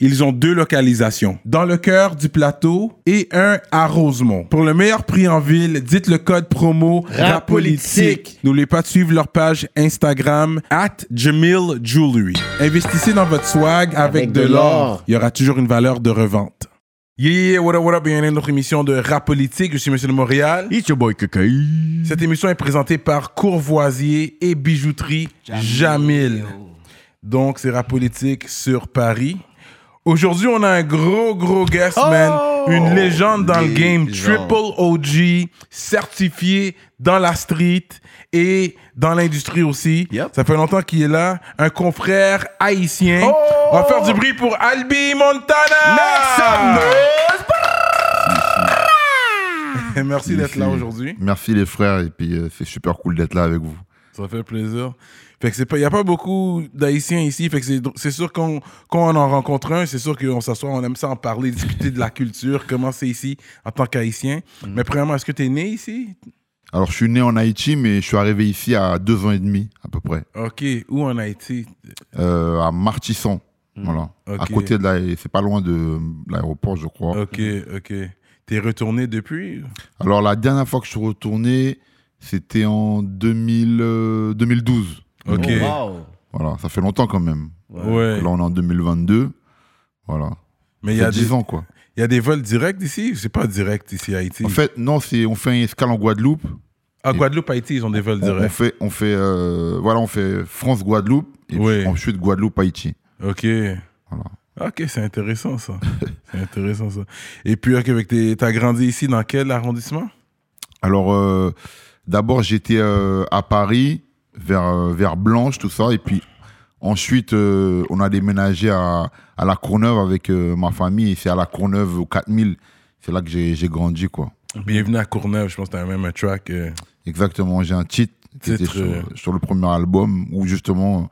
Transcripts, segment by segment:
ils ont deux localisations. Dans le cœur du plateau et un à Rosemont. Pour le meilleur prix en ville, dites le code promo RAPOLITIQUE. N'oubliez pas de suivre leur page Instagram at Jamil Jewelry. Investissez dans votre swag avec, de l'or. Il y aura toujours une valeur de revente. Yeah, yeah, what up, what up, bienvenue à notre émission de Rap Politique. Je suis Monsieur de Montréal. It's your boy Kakai. Cette émission est présentée par Courvoisier et Bijouterie Jamil. Donc, c'est Rap Politique sur Paris. Aujourd'hui, on a un gros, gros guest, man. Une légende dans le game. Triple OG, certifié dans la street et dans l'industrie aussi. Yep. Ça fait longtemps qu'il est là. Un confrère haïtien. On va faire du bruit pour Albi Montana. Merci d'être là aujourd'hui. Merci les frères, et puis euh, c'est super cool d'être là avec vous. Ça fait plaisir. Fait que c'est pas, y a pas beaucoup d'Haïtiens ici. Fait que c'est, c'est sûr qu'on, quand on en rencontre un, c'est sûr qu'on s'assoit, on aime ça en parler, discuter de la culture, comment c'est ici en tant qu'Haïtien. Mais premièrement, est-ce que tu es né ici? Alors je suis né en Haïti, mais je suis arrivé ici à deux ans et demi à peu près, Ok. Où en Haïti? euh, à Martisson. Voilà. Ok. À côté de la, c'est pas loin de l'aéroport, je crois. Ok, ok. T'es retourné depuis? Alors la dernière fois que je suis retourné, c'était en 2000, euh, 2012. Ok. Oh, wow. Voilà, ça fait longtemps quand même. Ouais. Là on est en 2022. Voilà. Mais il y, Ça a fait des- 10 ans quoi. il y a des vols directs ici? C'est pas direct ici à Haïti. En fait, non, c'est on fait une escale en Guadeloupe. à Guadeloupe, Haïti, ils ont des vols On, on directs. fait, on fait, euh, voilà, on fait France Guadeloupe et Ouais. puis ensuite Guadeloupe Haïti. Ok. Voilà. Ok, c'est intéressant ça. c'est intéressant ça. Et puis, ok, avec tes- t'as grandi ici dans quel arrondissement? Alors, euh, d'abord, j'étais euh, à Paris, vers, euh, vers Blanche, tout ça. Et puis, ensuite, euh, on a déménagé à, à La Courneuve avec euh, ma famille. Et c'est à La Courneuve, au 4000. C'est là que j'ai j'ai grandi, quoi. Bienvenue à Courneuve, je pense que t'as même un track. euh, Exactement. J'ai un titre qui était Titre, sur, sur le premier album où, justement,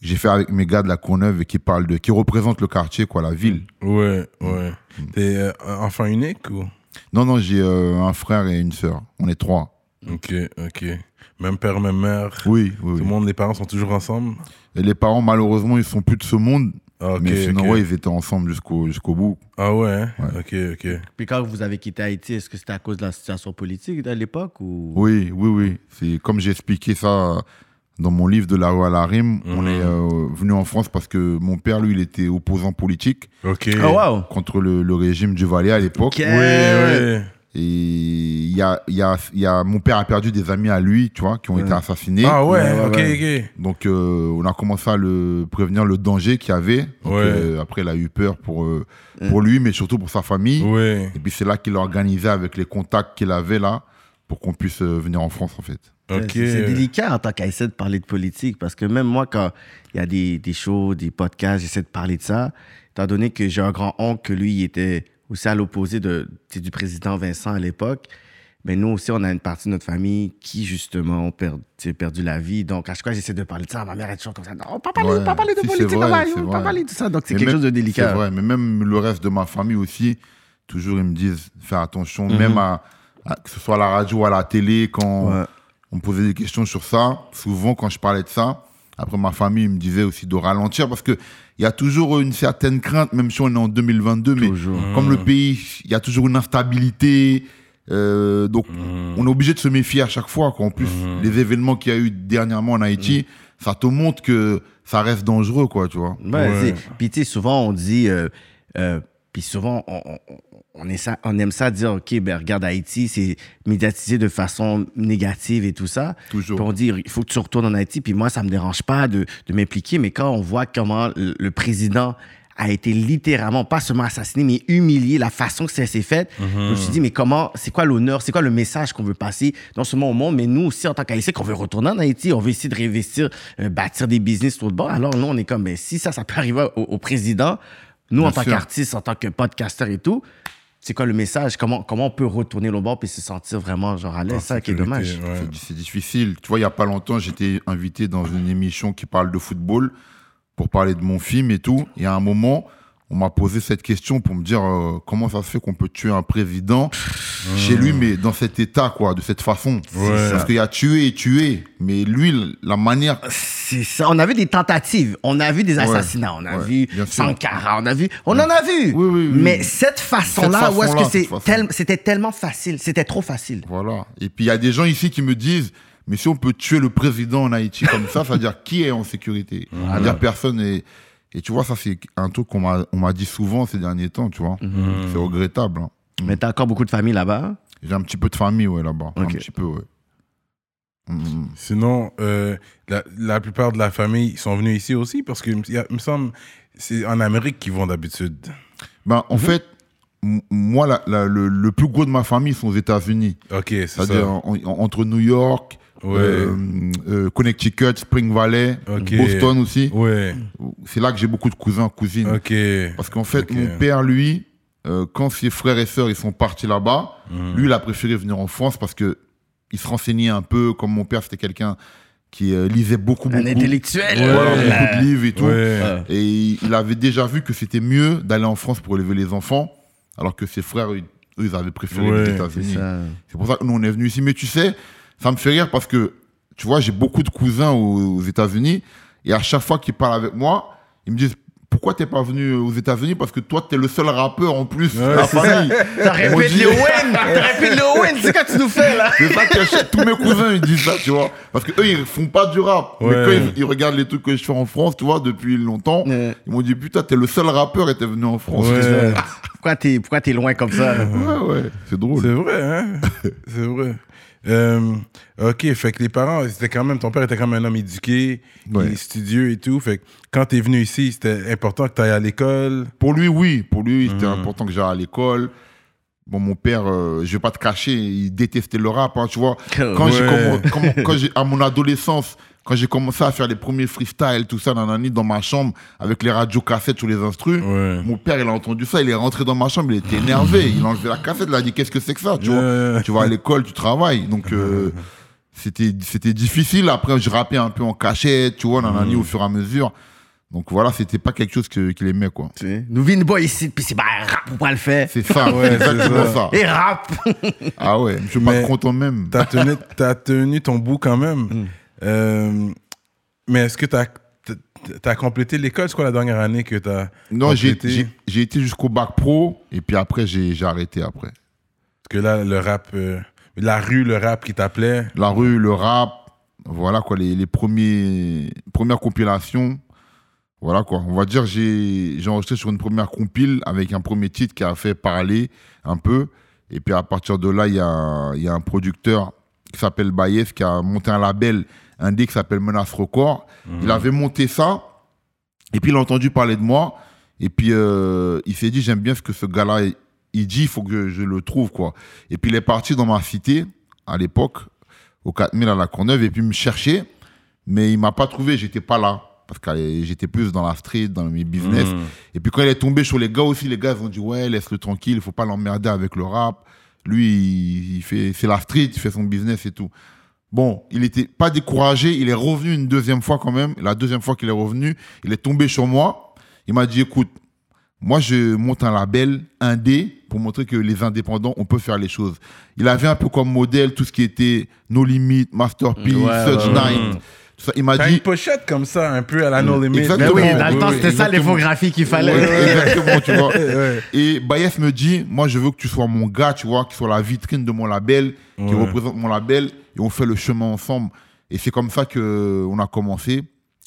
j'ai fait avec mes gars de La Courneuve et qui parle de, qui représente le quartier, quoi, la ville. Ouais, ouais. T'es euh, enfant unique ou? Non, non, j'ai euh, un frère et une sœur. On est trois. Ok, ok. Même père, même mère. Oui, oui. Tout le monde, les parents sont toujours ensemble? Et les parents, malheureusement, ils sont plus de ce monde. Ah, mais sinon, ok. ouais, ils étaient ensemble jusqu'au jusqu'au bout. Ah ouais, hein? Ouais. Ok, ok. Puis quand vous avez quitté Haïti, est-ce que c'était à cause de la situation politique à l'époque ou? Oui, oui, oui. C'est comme j'ai expliqué ça dans mon livre de la rue à la rime. On Mhm. est euh, venu en France parce que mon père, lui, il était opposant politique Ok. Oh wow. contre le, le régime du Valais à l'époque. Oui, oui. Et il y a, il y, a, y a, mon père a perdu des amis à lui, tu vois, qui ont été assassinés. Ah ouais, Ouais, ouais, ok, ouais. ok. Donc, euh, on a commencé à le prévenir le danger qu'il y avait. Donc, Ouais. euh, après, il a eu peur pour, euh, pour lui, mais surtout pour sa famille. Ouais. Et puis c'est là qu'il a organisé avec les contacts qu'il avait là pour qu'on puisse euh, venir en France en fait. Ok. C'est délicat en tant qu'Haïtien de parler de politique parce que même moi, quand il y a des, des shows, des podcasts, j'essaie de parler de ça, étant donné que j'ai un grand-oncle que lui, il était aussi à l'opposé de, du président Vincent à l'époque. Mais nous aussi, on a une partie de notre famille qui, justement, ont per- perdu la vie. Donc, à chaque fois, j'essaie de parler de ça. Ma mère est toujours comme ça. Non, pas parler, Ouais. pas parler de Si, c'est politique, vrai, c'est yo, pas parler de ça. Donc, c'est quelque même- chose de C'est délicat. vrai, mais même le reste de ma famille aussi, toujours ils me disent faire attention, Mhm. même à, à- que ce soit à la radio ou à la télé, quand Ouais. on me posait des questions sur ça, souvent quand je parlais de ça, après ma famille me disait aussi de ralentir parce que il y a toujours une certaine crainte, même si on est en 2022, mais Toujours. comme le pays, il y a toujours une instabilité. euh, donc, on est obligé de se méfier à chaque fois. Quoi. En plus, les événements qu'il y a eu dernièrement en Haïti, ça te montre que ça reste dangereux, quoi, tu vois. Ouais, Ouais. c'est- Puis, tu sais, souvent, on dit. euh, euh, puis souvent, on, on- on est ça- on aime ça dire, OK, ben regarde, Haïti, c'est médiatisé de façon négative et tout ça. Toujours. Puis on dit, il faut que tu retournes en Haïti. Puis moi, ça me dérange pas de, de m'impliquer. Mais quand on voit comment le, le président a été littéralement, pas seulement assassiné, mais humilié, la façon que ça s'est fait, je me suis dit, mais comment, c'est quoi l'honneur, c'est quoi le message qu'on veut passer, non seulement au monde, mais nous aussi, en tant qu'Haïtiens, qu'on veut retourner en Haïti, on veut essayer de réinvestir, euh, bâtir des business tout de bord. Alors nous, on est comme, mais si ça, ça peut arriver au, au président, nous, en tant qu'artistes, en tant que podcasteurs et tout, c'est quoi le message? Comment, comment on peut retourner le bord puis se sentir vraiment genre à l'aise? En ça qui est dommage ouais. C'est- C'est difficile. Tu vois, il n'y a pas longtemps, j'étais invité dans une émission qui parle de football pour parler de mon film et tout. Et à un moment, on m'a posé cette question pour me dire euh, comment ça se fait qu'on peut tuer un président chez lui, mais dans cet état, quoi, de cette façon? Ouais. Parce qu'il y a tué et tué. Mais lui, la manière. c'est ça on a vu des tentatives on a vu des assassinats on a ouais, vu. Sankara on a vu on en a vu Oui, oui, oui. mais cette façon là Cette où est-ce que façon-là, c'est tel- c'était tellement facile c'était trop facile Voilà. Et puis il y a des gens ici qui me disent. Mais si on peut tuer le président en Haïti comme ça, ça veut dire qui est en sécurité? Ça veut dire personne est. Et tu vois, ça, c'est un truc qu'on m'a on m'a dit souvent ces derniers temps, tu vois. C'est regrettable. hein. mais t'as encore beaucoup de familles là-bas? J'ai un petit peu de famille, ouais, là-bas. Un petit peu, ouais. Mm. Sinon, euh, la, la plupart de la famille sont venus ici aussi parce que il me semble c'est en Amérique qu'ils vont d'habitude. Ben, en fait, m- moi, la- la- le, le plus gros de ma famille sont aux États-Unis. Ok, c'est C'est-à-dire ça. en- en- entre New York, Ouais. euh, euh, Connecticut, Spring Valley. Boston aussi. Ouais. C'est là que j'ai beaucoup de cousins, cousines. Parce qu'en fait, mon père, lui, euh, quand ses frères et sœurs ils sont partis là-bas, Mhm. lui, il a préféré venir en France parce que il se renseignait un peu. Comme mon père, c'était quelqu'un qui euh, lisait beaucoup, un beaucoup. intellectuel Voilà, Ouais. beaucoup de livres et tout. Ouais. Et il avait déjà vu que c'était mieux d'aller en France pour élever les enfants, alors que ses frères, eux, ils avaient préféré Ouais, les États-Unis. C'est pour ça que nous, on est venus ici. Mais tu sais, ça me fait rire parce que, tu vois, j'ai beaucoup de cousins aux, aux États-Unis, et à chaque fois qu'ils parlent avec moi, ils me disent pourquoi t'es pas venu aux États-Unis? Parce que toi, t'es le seul rappeur en plus de Ouais, la famille. Être dit- Lil Wayne T'aurais pu être Lil Wayne C'est quoi tu nous fais là C'est ça que tous mes cousins ils disent ça, tu vois. Parce que eux ils font pas du rap. Mais quand ils, ils regardent les trucs que je fais en France, tu vois, depuis longtemps, Ouais. ils m'ont dit putain, t'es le seul rappeur et t'es venu en France. Ouais. Pourquoi t'es pourquoi t'es loin comme ça? Ouais, ouais, c'est drôle. C'est vrai, hein? C'est vrai. Euh, ok, fait que les parents, c'était quand même, ton père était quand même un homme éduqué, Ouais. studieux et tout. Fait que quand t'es venu ici, c'était important que t'ailles à l'école? Pour lui, oui. Pour lui, c'était Mhm. important que j'aille à l'école. Bon, mon père, euh, je vais pas te cacher, il détestait le rap, hein, tu vois. Ouais. quand j'ai- à mon adolescence, quand j'ai commencé à faire les premiers freestyles, tout ça, nanani, dans ma chambre, avec les radios cassettes sur les instrus, Ouais. mon père, il a entendu ça, il est rentré dans ma chambre, il était énervé, il a enlevé la cassette, il a dit, qu'est-ce que c'est que ça, tu vois? Tu vas à l'école, tu travailles. Donc, euh, c'était, c'était difficile. Après, je rappais un peu en cachette, tu vois, nanani, Mm. au fur et à mesure. Donc voilà, c'était pas quelque chose qu'il aimait, quoi. Tu sais, Nous vînes boy ici puis c'est bah rap ou pas le faire C'est ça, Ouais, exactement ça. ça. Et rap Ah ouais, je suis pas content même. T'as tenu, t'as tenu ton bout quand même. Mm. Euh, mais est-ce que t'as as complété l'école? C'est quoi la dernière année que t'as Non, j'ai, été jusqu'au bac pro, et puis après, j'ai, arrêté après. Parce que là, le rap, euh, la rue, le rap qui t'appelait. La rue, le rap, voilà quoi, les, les premiers, premières compilations. Voilà quoi, on va dire j'ai j'ai enregistré sur une première compile avec un premier titre qui a fait parler un peu. Et puis à partir de là, il y a, y a un producteur qui s'appelle Bayes qui a monté un label indé qui s'appelle Menace Record. Il avait monté ça et puis il a entendu parler de moi. Et puis euh, il s'est dit j'aime bien ce que ce gars-là il- il dit, il faut que je le trouve quoi. Et puis il est parti dans ma cité à l'époque au 4000 à la Courneuve et puis me chercher. Mais il m'a pas trouvé, j'étais pas là. Parce que euh, j'étais plus dans la street, dans mes business. Mhm. Et puis quand il est tombé sur les gars aussi, les gars ils ont dit ouais, laisse-le tranquille, il faut pas l'emmerder avec le rap. Lui, il, il fait, c'est la street, il fait son business et tout. Bon, il était pas découragé, il est revenu une deuxième fois quand même. La deuxième fois qu'il est revenu, il est tombé sur moi. Il m'a dit écoute, moi je monte un label indé pour montrer que les indépendants, on peut faire les choses. Il avait un peu comme modèle tout ce qui était No Limit, Masterpiece, Ouais, Such ouais, ouais. Night. Tout ça. Il m'a dit une pochette comme ça, un peu à la No Limit. Exactement. Mais oui, Ouais, dans le ouais, temps ouais, c'était ça l'infographie qu'il fallait Ouais, ouais, exactement, tu vois. Ouais. Et Bayes me dit, moi je veux que tu sois mon gars, tu vois, qui soit la vitrine de mon label, qui Ouais. représente mon label, et on fait le chemin ensemble. Et c'est comme ça que on a commencé,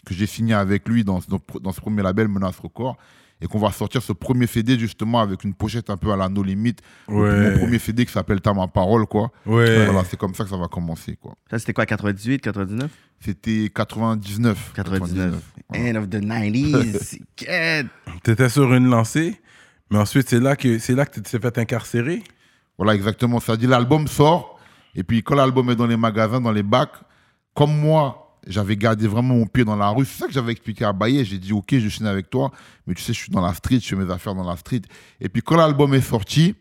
que j'ai signé avec lui dans, dans, dans ce premier label, Menace Record, et qu'on va sortir ce premier CD justement avec une pochette un peu à la No Limit. Ouais. Mon premier CD qui s'appelle T'as ma parole, quoi. Ouais. Voilà, c'est comme ça que ça va commencer, quoi. Ça c'était quoi 98, 99 C'était 99. 99. voilà. End of the 90s. Quête. T'étais sur une lancée, mais ensuite, c'est là que c'est là que tu t'es fait incarcérer? Voilà, exactement. Ça dit l'album sort, et puis quand l'album est dans les magasins, dans les bacs, comme moi, j'avais gardé vraiment mon pied dans la rue. C'est ça que j'avais expliqué à Baye. J'ai dit, OK, je signe avec toi, mais tu sais, je suis dans la street, je fais mes affaires dans la street. Et puis quand l'album est sorti,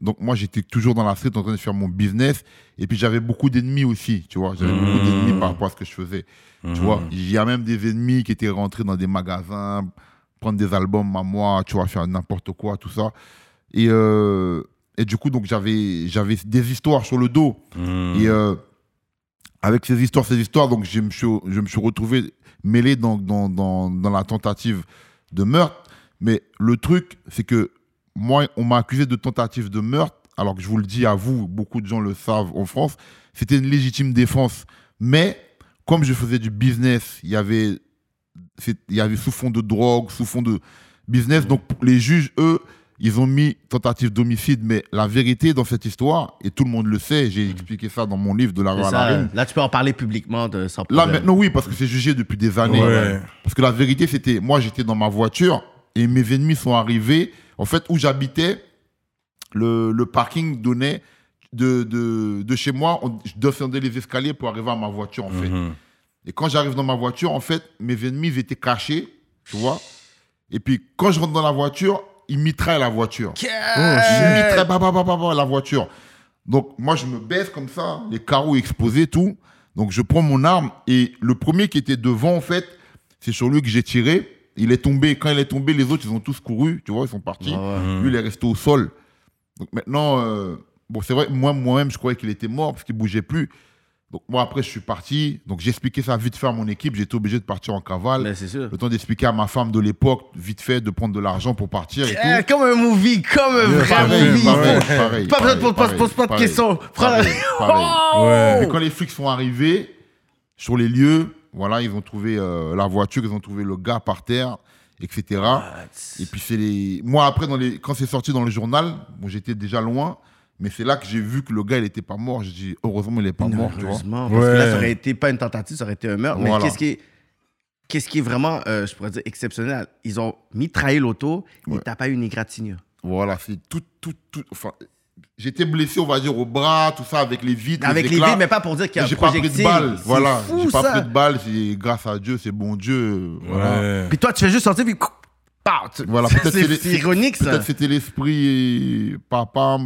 Donc moi, j'étais toujours dans la street en train de faire mon business. Et puis j'avais beaucoup d'ennemis aussi, tu vois. J'avais beaucoup d'ennemis par rapport à ce que je faisais. Tu vois, il y a même des ennemis qui étaient rentrés dans des magasins, prendre des albums à moi, tu vois, faire n'importe quoi, tout ça. Et, euh, et du coup, donc j'avais j'avais des histoires sur le dos. Et euh, avec ces histoires, ces histoires, donc je me suis, je me suis retrouvé mêlé dans, dans, dans, dans la tentative de meurtre. Mais le truc, c'est que moi, on m'a accusé de tentative de meurtre, alors que je vous le dis à vous, beaucoup de gens le savent en France, c'était une légitime défense. Mais comme je faisais du business, il y avait, il y avait sous fond de drogue, sous fond de business. Donc les juges, eux, ils ont mis tentative d'homicide. Mais la vérité dans cette histoire, et tout le monde le sait, j'ai expliqué ça dans mon livre de la rue à la. Reine. Là, tu peux en parler publiquement de, sans Là problème. maintenant oui parce que c'est jugé depuis des années. Ouais. Parce que la vérité c'était moi j'étais dans ma voiture et mes ennemis sont arrivés. En fait où j'habitais, le, le parking donnait de, de, de chez moi, on, je descendais les escaliers pour arriver à ma voiture en fait. Mhm. Et quand j'arrive dans ma voiture, en fait, mes ennemis étaient cachés, tu vois. Et puis quand je rentre dans la voiture, ils mitraillent la voiture. Ils mitraillent bah, bah, bah, bah, bah, la voiture. Donc moi je me baisse comme ça, les carreaux exposés, tout. Donc je prends mon arme et le premier qui était devant, en fait, c'est sur lui que j'ai tiré. Il est tombé. Quand il est tombé, les autres, ils ont tous couru, tu vois, ils sont partis. Ah Lui, il est resté au sol. Donc maintenant, euh, bon, c'est vrai, moi, moi-même, je croyais qu'il était mort parce qu'il bougeait plus. Donc moi, après, je suis parti. Donc j'ai expliqué ça vite fait à mon équipe. J'étais obligé de partir en cavale. Mais c'est sûr. Le temps d'expliquer à ma femme de l'époque, vite fait, de prendre de l'argent pour partir et Eh, tout. comme un movie, comme un vrai Pareil, movie. pareil, pareil, Pas besoin de pareil, pose- pose pas de pareil, questions. Oh! Ouais. Et quand les flics sont arrivés sur les lieux, voilà, ils ont trouvé euh, la voiture, ils ont trouvé le gars par terre, etc. Et puis c'est les. Moi après, dans les... quand c'est sorti dans le journal, bon, j'étais déjà loin, mais c'est là que j'ai vu que le gars il était pas mort. J'ai dit heureusement il est pas mort, tu vois. Heureusement, parce que là, Ouais. ça aurait été pas une tentative, ça aurait été un meurtre. Mais qu'est-ce qui est, qu'est-ce qui est vraiment, euh, je pourrais dire, exceptionnel? Ils ont mitraillé l'auto et Ouais. t'as pas eu une égratignure. Voilà, c'est tout, tout, tout. Enfin, j'étais blessé, on va dire, au bras, tout ça, avec les vitres. Avec les éclats. vides, mais pas pour dire qu'il y a un J'ai pas pris de projectile. balles, C'est voilà. J'ai pas ça. pris de balles, c'est grâce à Dieu, c'est bon Dieu. Voilà. Ouais. Puis toi, tu fais juste sortir, puis... Tu- Voilà, peut-être c'est ironique, ça. Peut-être c'était l'esprit, papa,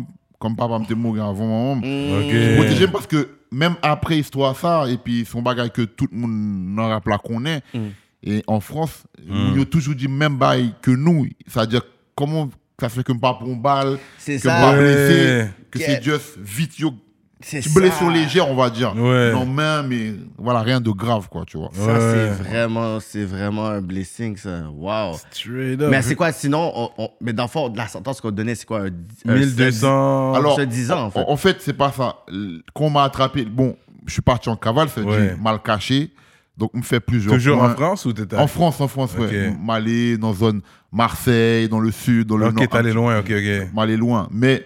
comme papa me mort avant maman. Mm. Ok. Protégé parce que même après histoire ça, et puis son bagage que tout le monde n'en rappelle qu'on est, Mm. et en France, on a toujours dit même bail que nous, c'est-à-dire comment ça fait que pas pour une balle, C'est que pas blessé, que Que- c'est juste vite, yo, C'est blessure légère, on va dire. Ouais. Non, mais voilà, rien de grave, quoi, tu vois. Ça, Ouais. c'est vraiment, c'est vraiment un blessing, ça. Wow. Straight up. Mais c'est quoi, sinon, on- on- mais dans le fond, la sentence qu'on donnait, c'est quoi? Un, un- 1200. Alors, se disant, en fait. En, fait, c'est pas ça. L- Quand on m'a attrapé, bon, je suis parti en cavale, veut Ouais. mal caché. Donc, on me fait plusieurs Toujours points. en France ou t'étais En France, en France, ouais. Ok. M'aller dans zone Marseille, dans le sud, dans le Ok, nord. t'es allé loin, ok, ok. M'aller loin. Mais,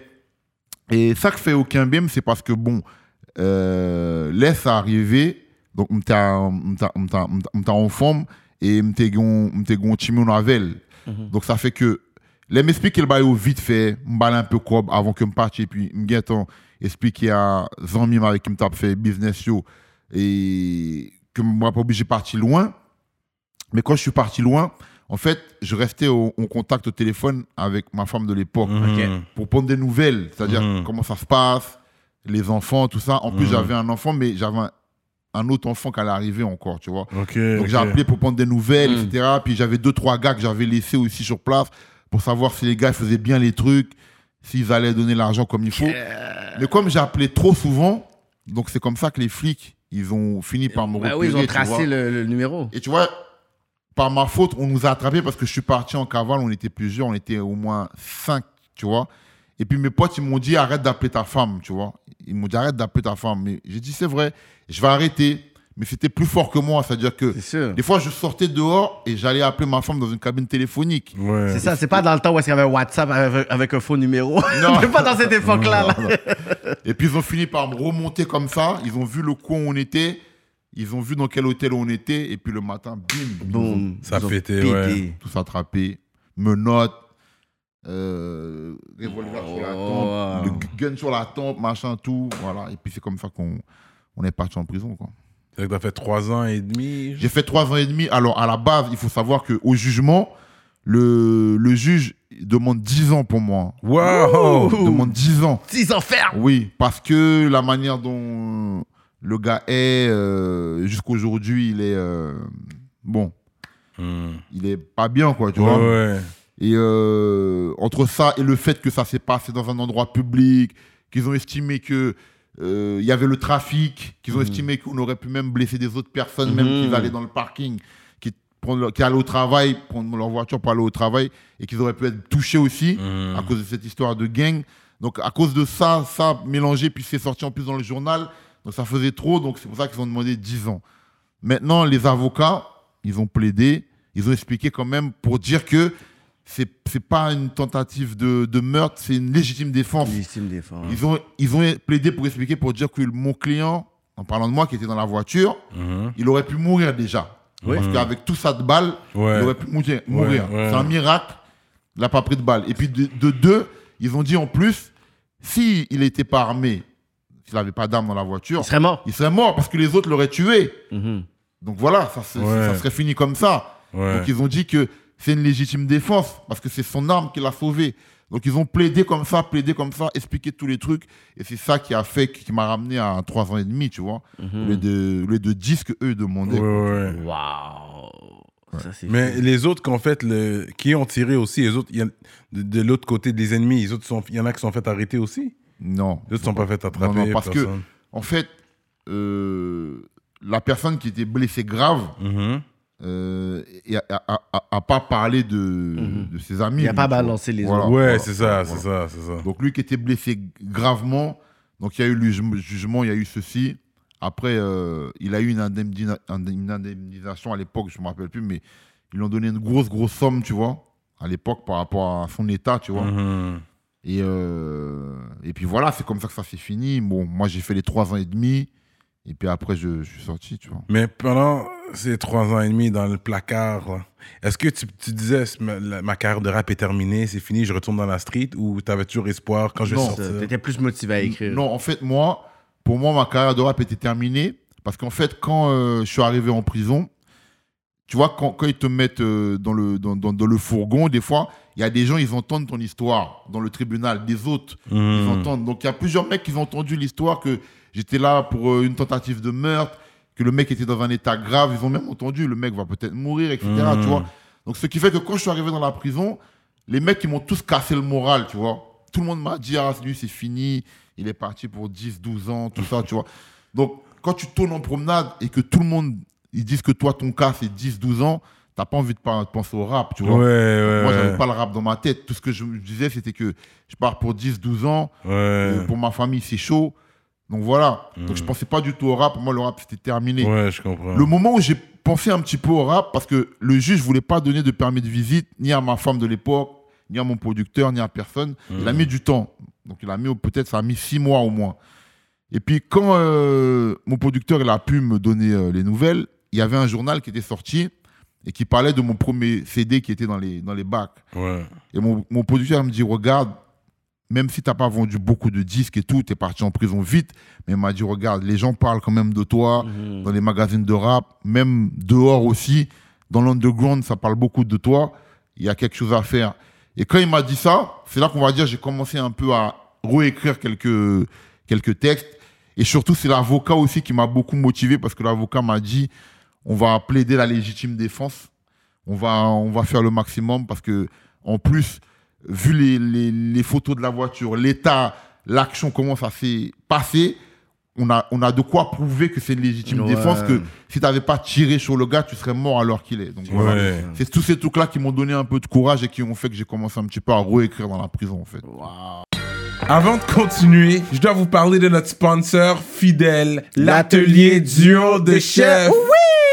et ça que fait aucun bim, c'est parce que, bon, euh, laisse arriver, donc, on t'a en forme et on t'a gon timon navel. Mhm. Donc, ça fait que, les m'expliquer le bail vite fait, m'balle un peu quoi avant que me parte et puis m'guettant expliquer à Zami avec qui me tape fait business yo et que moi pas obligé de partir loin. Mais quand je suis parti loin, en fait, je restais au- en contact au téléphone avec ma femme de l'époque Mhm. pour prendre des nouvelles, c'est-à-dire Mhm. comment ça se passe, les enfants, tout ça. En plus, Mhm. j'avais un enfant, mais j'avais un, un autre enfant qui allait arriver encore, tu vois. Donc ok. j'ai appelé pour prendre des nouvelles, etc. Puis j'avais deux, trois gars que j'avais laissés aussi sur place pour savoir si les gars faisaient bien les trucs, s'ils allaient donner l'argent comme il faut. Mais comme j'ai appelé trop souvent, donc c'est comme ça que les flics, ils ont fini par me Ben repérer. oui, ils ont tracé le numéro. Et tu vois, par ma faute, on nous a attrapés parce que je suis parti en cavale, on était plusieurs, on était au moins cinq, tu vois. Et puis mes potes, ils m'ont dit arrête d'appeler ta femme, tu vois. Ils m'ont dit arrête d'appeler ta femme. Mais j'ai dit c'est vrai, je vais arrêter. Mais c'était plus fort que moi, c'est-à-dire que des fois je sortais dehors et j'allais appeler ma femme dans une cabine téléphonique. Ouais. C'est ça, c'est pas dans le temps où est-ce qu'il y avait WhatsApp avec, avec un faux numéro. Non. C'est pas dans cette époque-là. là. Et puis ils ont fini par me remonter comme ça. Ils ont vu le coin où on était. Ils ont vu dans quel hôtel on était. Et puis le matin, bim, Boum. Ça pété. ouais. tous attrapés. Menottes, euh, revolver sur la Oh. tempe, le gun sur la tempe, machin, tout. Voilà. Et puis c'est comme ça qu'on on est parti en prison. Quoi. C'est que t'as fait trois ans et demi. J'ai fait trois ans et demi. Alors à la base, il faut savoir qu'au jugement, le, le juge, demande 10 ans pour moi. Wow! Il demande 10 ans. 10 ans ferme Oui, parce que la manière dont le gars est, euh, jusqu'aujourd'hui, il est. euh, bon, Hmm. il est pas bien, quoi, tu Ouais, vois. ouais. Et euh, entre ça et le fait que ça s'est passé dans un endroit public, qu'ils ont estimé que euh, il y avait le trafic, qu'ils ont estimé qu'on aurait pu même blesser des autres personnes, même Mhm. qu'ils allaient dans le parking, qui, prendre qui allaient au travail, prendre leur voiture pour aller au travail, et qu'ils auraient pu être touchés aussi à cause de cette histoire de gang. Donc à cause de ça, ça mélangé, puis c'est sorti en plus dans le journal, donc ça faisait trop, donc c'est pour ça qu'ils ont demandé 10 ans. Maintenant, les avocats, ils ont plaidé, ils ont expliqué quand même pour dire que c'est c'est pas une tentative de, de meurtre, c'est une légitime défense. Légitime défense. Ils ont, ils ont plaidé pour expliquer, pour dire que mon client, en parlant de moi qui était dans la voiture, Mhm. il aurait pu mourir déjà. Oui. Parce qu'avec tout ça de balles, Ouais. il aurait pu mourir. ouais. C'est un miracle, il n'a pas pris de balles. Et puis de, de deux, ils ont dit en plus, s'il n'était pas armé, s'il n'avait pas d'arme dans la voiture, Il serait mort. il serait mort parce que les autres l'auraient tué. Mhm. Donc voilà, ça, se- Ouais. ça serait fini comme ça. Ouais. Donc ils ont dit que c'est une légitime défense parce que c'est son arme qui l'a sauvé. Donc ils ont plaidé comme ça, plaidé comme ça, expliqué tous les trucs. Et c'est ça qui a fait, qui m'a ramené à 3 ans et demi, tu vois. Au lieu de, au lieu de 10 que eux demandaient. Ouais, ouais. Waouh. Ça, Mais fou. les autres qu'en fait, le... qui ont tiré aussi, les autres, il y a... de, de l'autre côté des ennemis, les il y en a qui sont fait arrêter aussi. Non. Les autres sont pas fait attraper. Non, non, parce que-. En fait, euh, la personne qui était blessée grave Mhm. euh, pas parlé de, de ses amis. Il a lui, pas balancé les Voilà, autres. Ouais, voilà, c'est ça, voilà. c'est ça, c'est ça. Donc lui qui était blessé gravement, donc il y a eu le juge- jugement, il y a eu ceci. Après, euh, il a eu une, indemnisa- une indemnisation à l'époque, je ne me rappelle plus, mais ils lui ont donné une grosse, grosse somme, tu vois, à l'époque par rapport à son état, tu vois. Mhm. Et, euh, et puis voilà, c'est comme ça que ça s'est fini. Bon, moi j'ai fait les trois ans et demi, et puis après je, je suis sorti, tu vois. Mais pendant ces trois ans et demi dans le placard, est-ce que tu, tu disais ma, la- ma carrière de rap est terminée, c'est fini, je retourne dans la street ou tu avais toujours espoir quand je Non. sortir T'étais plus motivé à écrire. Non, en fait, moi, pour moi, ma carrière de rap était terminée. Parce qu'en fait, quand euh, je suis arrivé en prison, tu vois, quand, quand ils te mettent euh, dans, le, dans, dans- dans le fourgon, des fois, il y a des gens, ils entendent ton histoire dans le tribunal, des autres, ils Mhm. entendent. Donc, il y a plusieurs mecs qui ont entendu l'histoire que j'étais là pour euh, une tentative de meurtre, que le mec était dans un état grave. Ils ont même entendu, le mec va peut-être mourir, etc. Tu vois Donc, ce qui fait que quand je suis arrivé dans la prison, les mecs, ils m'ont tous cassé le moral, tu vois. Tout le monde m'a dit, ah, lui, c'est fini, il est parti pour 10, 12 ans, tout ça, tu vois. Donc, quand tu tournes en promenade et que tout le monde, ils disent que toi, ton cas, c'est 10, 12 ans, t'as pas envie de pas- de penser au rap, tu Ouais, vois. ouais. Moi, j'avais ouais. pas le rap dans ma tête. Tout ce que je me disais, c'était que je pars pour 10, 12 ans. Ouais. Euh, pour ma famille, c'est chaud. Donc voilà. Donc je pensais pas du tout au rap. Pour moi, le rap, c'était terminé. Ouais, je comprends. Le moment où j'ai pensé un petit peu au rap, parce que le juge voulait pas donner de permis de visite ni à ma femme de l'époque, ni à mon producteur, ni à personne. Il a mis du temps. Donc il a mis, peut-être, ça a mis six mois au moins. Et puis quand euh, mon producteur il a pu me donner euh, les nouvelles, il y avait un journal qui était sorti et qui parlait de mon premier CD qui était dans les, dans les bacs. Ouais. Et mon, mon producteur me dit, regarde, même si tu n'as pas vendu beaucoup de disques et tout, tu es parti en prison vite, mais il m'a dit, regarde, les gens parlent quand même de toi Mhm. dans les magazines de rap, même dehors aussi, dans l'underground, ça parle beaucoup de toi, il y a quelque chose à faire. Et quand il m'a dit ça, c'est là qu'on va dire, j'ai commencé un peu à réécrire quelques, quelques textes. Et surtout, c'est l'avocat aussi qui m'a beaucoup motivé parce que l'avocat m'a dit, on va plaider la légitime défense on va, on va faire le maximum parce que, en plus, vu les, les, les photos de la voiture, l'état, l'action, comment ça s'est passé, on a, on a de quoi prouver que c'est une légitime Ouais. défense, que si tu n'avais pas tiré sur le gars, tu serais mort alors qu'il est. Donc, voilà. Ouais. C'est tous ces trucs-là qui m'ont donné un peu de courage et qui ont fait que j'ai commencé un petit peu à réécrire dans la prison, en fait. Avant de continuer, je dois vous parler de notre sponsor fidèle, l'atelier duo de chef.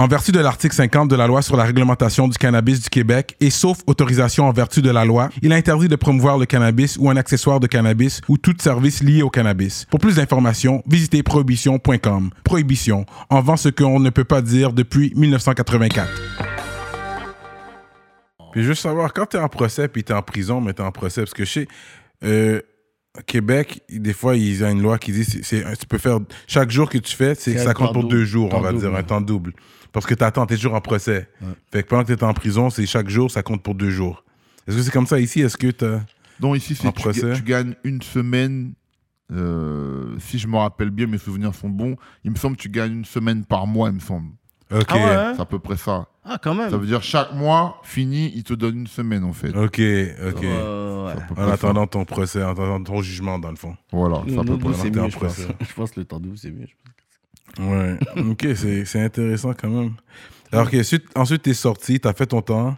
En vertu de l'article 50 de la loi sur la réglementation du cannabis du Québec et sauf autorisation en vertu de la loi, il est interdit de promouvoir le cannabis ou un accessoire de cannabis ou tout service lié au cannabis. Pour plus d'informations, visitez prohibition.com. Prohibition, en vend ce qu'on ne peut pas dire depuis 1984. Puis juste savoir, quand t'es en procès puis t'es en prison, mais t'es en procès, parce que je sais, euh, Québec, des fois, ils ont une loi qui dit c'est, tu peux faire chaque jour que tu fais, c'est, ça compte pour double. deux jours, on va double, dire, un temps double. Parce que t'attends, t'es toujours en procès. Fait que pendant que t'es en prison, c'est chaque jour, ça compte pour deux jours. Est-ce que c'est comme ça ici? Est-ce que t'as. Non, ici, c'est tu, procès? tu gagnes une semaine. euh, si je me rappelle bien, mes souvenirs sont bons. Il me semble que tu gagnes une semaine par mois, il me semble. Ok. Ah ouais, hein? C'est à peu près ça. Ah, quand même. Ça veut dire chaque mois, fini, il te donne une semaine, en fait. Ok, ok. Euh, ouais. En ça. attendant ton procès, en attendant ton jugement, dans le fond. Voilà, c'est à peu près ça. je pense. procès. Je pense que le temps double, c'est mieux. je pense. Ouais. ok, c'est, intéressant quand même. Alors que ensuite, ensuite t'es sorti, t'as fait ton temps.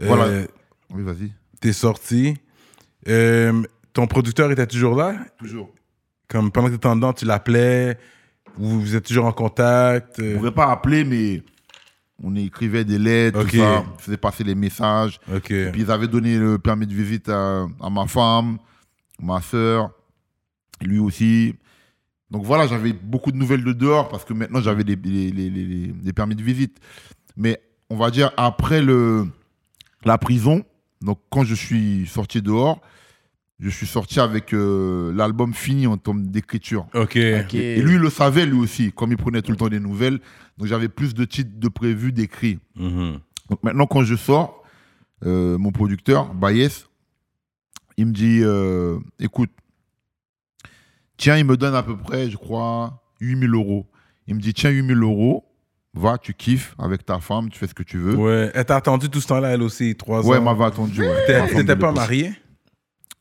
Euh, Voilà. Oui, vas-y. T'es sorti. Euh, ton producteur était toujours là? Toujours. Comme pendant que t'étais en dedans, tu l'appelais? Vous, vous êtes toujours en contact? On ne pourrait pas appeler, mais on écrivait des lettres, tout ça. On faisait passer les messages. Ok. Puis ils avaient donné le permis de visite à, à ma femme, ma soeur, lui aussi. Donc voilà, j'avais beaucoup de nouvelles de dehors parce que maintenant j'avais des, les- les- les- les- des permis de visite. Mais on va dire après le, la prison, donc quand je suis sorti dehors, je suis sorti avec euh, l'album fini en termes d'écriture. Ok. Ok. Et lui, il le savait lui aussi, comme il prenait tout le temps des nouvelles. Donc j'avais plus de titres de prévus d'écrits. Mhm. Donc maintenant, quand je sors, euh, mon producteur, Bayes, il me dit euh, écoute, tiens, il me donne à peu près, je crois, 8000 euros. Il me dit tiens, 8000 euros, va, tu kiffes avec ta femme, tu fais ce que tu veux. Ouais. Elle t'a attendu tout ce temps-là, elle aussi, trois Ouais, ans? elle m'avait attendu. ouais. T'étais pas marié?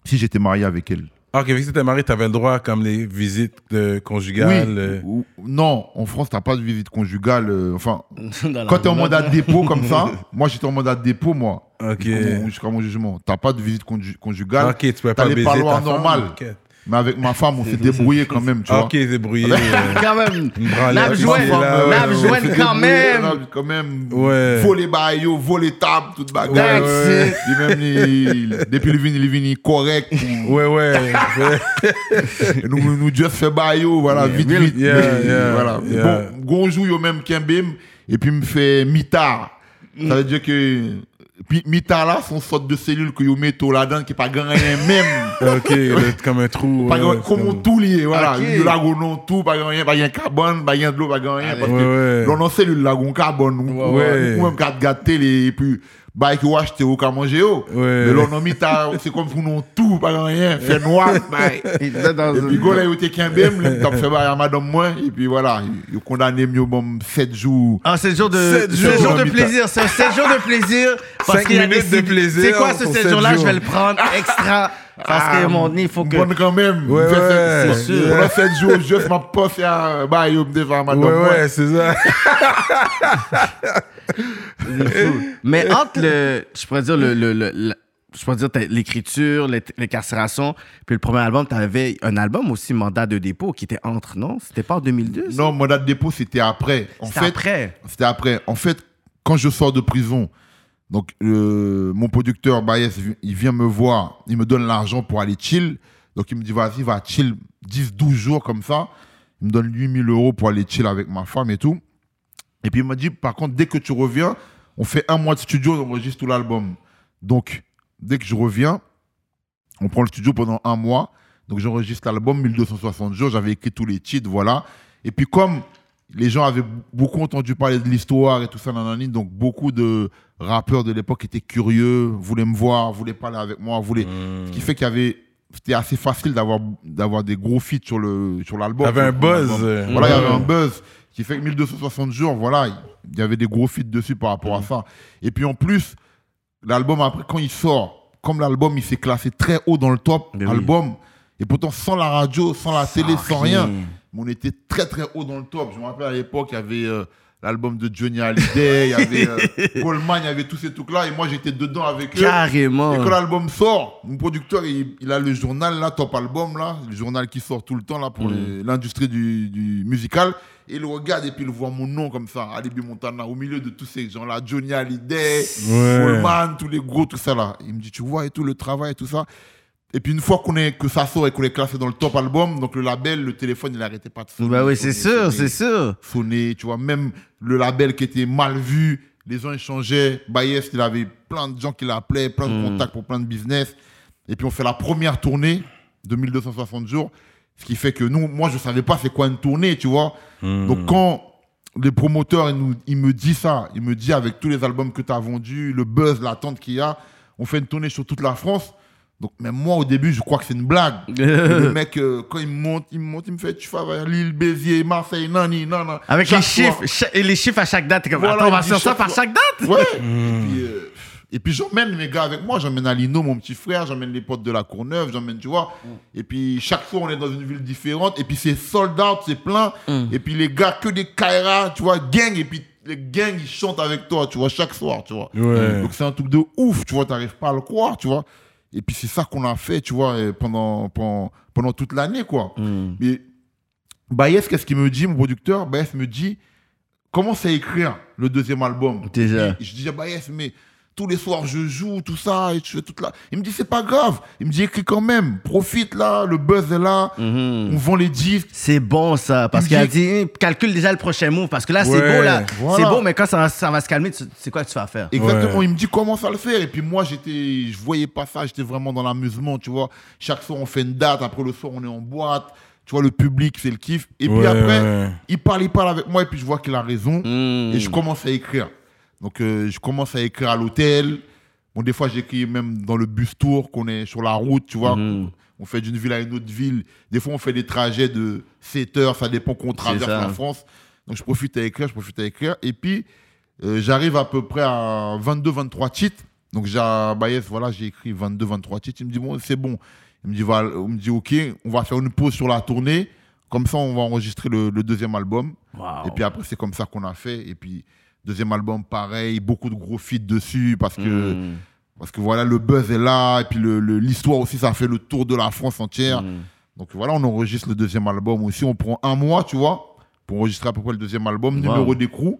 Si j'étais marié avec elle. Ah, ok, vu que t'étais marié, t'avais le droit, comme les visites euh, conjugales. oui. euh, ou- Non, en France, t'as pas de visite conjugale. euh, enfin, quand t'es en mandat de dépôt comme ça, moi j'étais en mandat de dépôt, moi. Ok. Jusqu'à mon- Jusqu'à mon jugement. T'as pas de visite conju- conjugale. Ok, tu pouvais T'as pas les baiser parloirs ta femme, normales. ok. Mais avec ma femme, on s'est débrouillé quand même, tu vois. ok, débrouillé. euh, Quand même. On s'est quand même. on a quand même Ouais. volé baillot, volé table, toute Ouais, bagarre. ouais. Même, depuis le vini, il est venu correct. Ouais, ouais. Et nous, nous juste fait baillot, voilà, vite, vite. Yeah, Mais, yeah, voilà. yeah. Bon, gonjou, yo même Kembim, et puis me fait mitard. Ça veut dire que, puis c'est une sorte de cellule que yo met tout là-dedans qui pas grand rien même. ok, là, comme un trou. Pas grand- comme on tout lié, voilà. Ok. Yo là, tout, pas grand rien, pas rien carbone, pas rien de l'eau, pas grand rien. Parce Ouais, que ouais. l'on a cellule là, gon carbone, ou même quatre gars de télé, et puis, bah, qui ou acheter ou qu'à manger, oh. Ouais. Mais l'on a mis c'est comme pour nous tout, pas rien, fait noir, bah. Et un- puis, go là, il était qu'un bim, il t'a fait à madame moi, et puis voilà, il condamné mieux, bon, 7 jours. Ah, 7 jours de, Sept sept jours. jours de plaisir. C'est 7 jours de plaisir. Parce Cinq qu'il a minutes de décidé- plaisir C'est quoi ce pour 7 sept jours-là? Je jours. vais le prendre extra. Parce que mon nez, il faut que. Bonne quand même. Ouais, Fait ouais, c'est sûr. On a 7 jours, juste ma poste à bail, il me dit à madame Ouais, ouais, c'est ça. Mais entre le. Je pourrais dire le. le- le- le- je pourrais dire l'écriture, l'é- l'incarcération, puis le premier album, tu avais un album aussi, Mandat de dépôt, qui était entre, non? C'était pas en 2002? ça? Non, mon date de dépôt, c'était après. C'était fait, après. C'était après. En fait, quand je sors de prison, donc mon producteur Baez, il vient me voir, il me donne l'argent pour aller chill. Donc il me dit, vas-y, va chill 10-12 jours comme ça. Il me donne 8000 euros pour aller chill avec ma femme et tout. Et puis il m'a dit, par contre, dès que tu reviens, on fait un mois de studio, on enregistre tout l'album. Donc, dès que je reviens, on prend le studio pendant un mois. Donc j'enregistre l'album 1260 jours, j'avais écrit tous les titres, voilà. Et puis comme les gens avaient beaucoup entendu parler de l'histoire et tout ça, nanani, donc beaucoup de rappeurs de l'époque étaient curieux, voulaient me voir, voulaient parler avec moi, voulaient... Ce qui fait qu'il y avait... C'était assez facile d'avoir d'avoir des gros feats sur le sur l'album. T'avais un sur le premier buzz, Voilà, il y avait un buzz. Qui fait que 1260 jours, voilà, il y avait des gros feats dessus par rapport à ça. Et puis en plus, l'album après quand il sort, comme l'album il s'est classé très haut dans le top Mais oui. album, et pourtant sans la radio, sans la télé, sans rien, mais on était très très haut dans le top. Je me rappelle à l'époque, il y avait euh, l'album de Johnny Hallyday, il y avait euh, Goldman, il y avait tous ces trucs-là, et moi j'étais dedans avec eux. Carrément. Et quand l'album sort, mon producteur, il, il a le journal, là, Top Album, là, le journal qui sort tout le temps, là, pour les- l'industrie du, du musical. Et il regarde, et puis il voit mon nom comme ça, Alibi Montana, au milieu de tous ces gens-là, Johnny Hallyday, Ouais. Goldman, tous les gros, tout ça, là. Il me dit, tu vois, et tout le travail, et tout ça. Et puis une fois qu'on est, que ça sort et qu'on est classé dans le top album, donc le label, le téléphone, il arrêtait pas de sonner. Bah oui, c'est sûr, c'est sûr. sonner, tu vois, même le label qui était mal vu, les gens échangeaient. Bayes, il avait plein de gens qui l'appelaient, plein de Mm. contacts pour plein de business. Et puis on fait la première tournée de 1260 jours, ce qui fait que nous, moi, je savais pas c'est quoi une tournée, tu vois. Donc quand les promoteurs, ils, nous, ils me disent ça, ils me disent avec tous les albums que tu as vendus, le buzz, l'attente qu'il y a, on fait une tournée sur toute la France. Donc même moi, au début, je crois que c'est une blague. Le mec, euh, quand il me monte, il me monte, il me fait, tu vas vers Lille, Béziers, Marseille, nani, non, non. Avec Chaque les chiffres, et les chiffres à chaque date, comme, Voilà, attends, on va faire ça par chaque date Ouais. Et puis, euh, et puis j'emmène mes gars avec moi, j'emmène Alino, mon petit frère, j'emmène les potes de la Courneuve, j'emmène, tu vois. Et puis chaque fois, on est dans une ville différente, et puis c'est sold out, c'est plein. Et puis les gars, que des Kaira, tu vois, gang, et puis les gangs, ils chantent avec toi, tu vois, chaque soir, tu vois. Ouais. Donc c'est un truc de ouf, tu vois, t'arrives pas à le croire, tu vois. Et puis c'est ça qu'on a fait, tu vois, pendant, pendant, pendant toute l'année, quoi. Mais Baez, qu'est-ce qu'il me dit, mon producteur? Baez me dit, commence à écrire le deuxième album. Déjà. Et je dis à Baez, mais tous les soirs je joue, tout ça, et je fais toute là. Il me dit, c'est pas grave. Il me dit, écris quand même, profite là, le buzz est là, Mhm. on vend les disques. C'est bon ça, parce Il qu'il me a dit, eh, calcule déjà le prochain move, parce que là c'est beau là, voilà. c'est beau, mais quand ça, va- ça va se calmer, tu- c'est quoi que tu vas faire? Exactement, Ouais. il me dit commence à le faire? Et puis moi, j'étais, je voyais pas ça, j'étais vraiment dans l'amusement, tu vois. Chaque soir, on fait une date, après le soir, on est en boîte. Tu vois, le public, c'est le kiff. Et puis après, ouais. il parle, il parle avec moi, et puis je vois qu'il a raison. Mhm. Et je commence à écrire. Donc, euh, je commence à écrire à l'hôtel. Bon, des fois, j'écris même dans le bus tour, qu'on est sur la route, tu vois. Mhm. On fait d'une ville à une autre ville. Des fois, on fait des trajets de 7 heures, ça dépend qu'on traverse la France. Donc, je profite à écrire, je profite à écrire. Et puis, euh, j'arrive à peu près à 22-23 titres. Donc, j'ai Baez, voilà, j'ai écrit 22-23 titres. Il me dit, bon, c'est bon. Il me dit, voilà, on me dit, OK, on va faire une pause sur la tournée. Comme ça, on va enregistrer le, le deuxième album. Wow. Et puis après, c'est comme ça qu'on a fait. Et puis, deuxième album, pareil, beaucoup de gros feats dessus parce que, Mhm. parce que voilà, le buzz est là. Et puis, le- le- l'histoire aussi, ça fait le tour de la France entière. Mhm. Donc voilà, on enregistre le deuxième album aussi. On prend un mois, tu vois, pour enregistrer à peu près le deuxième album, Wow. numéro d'écrou.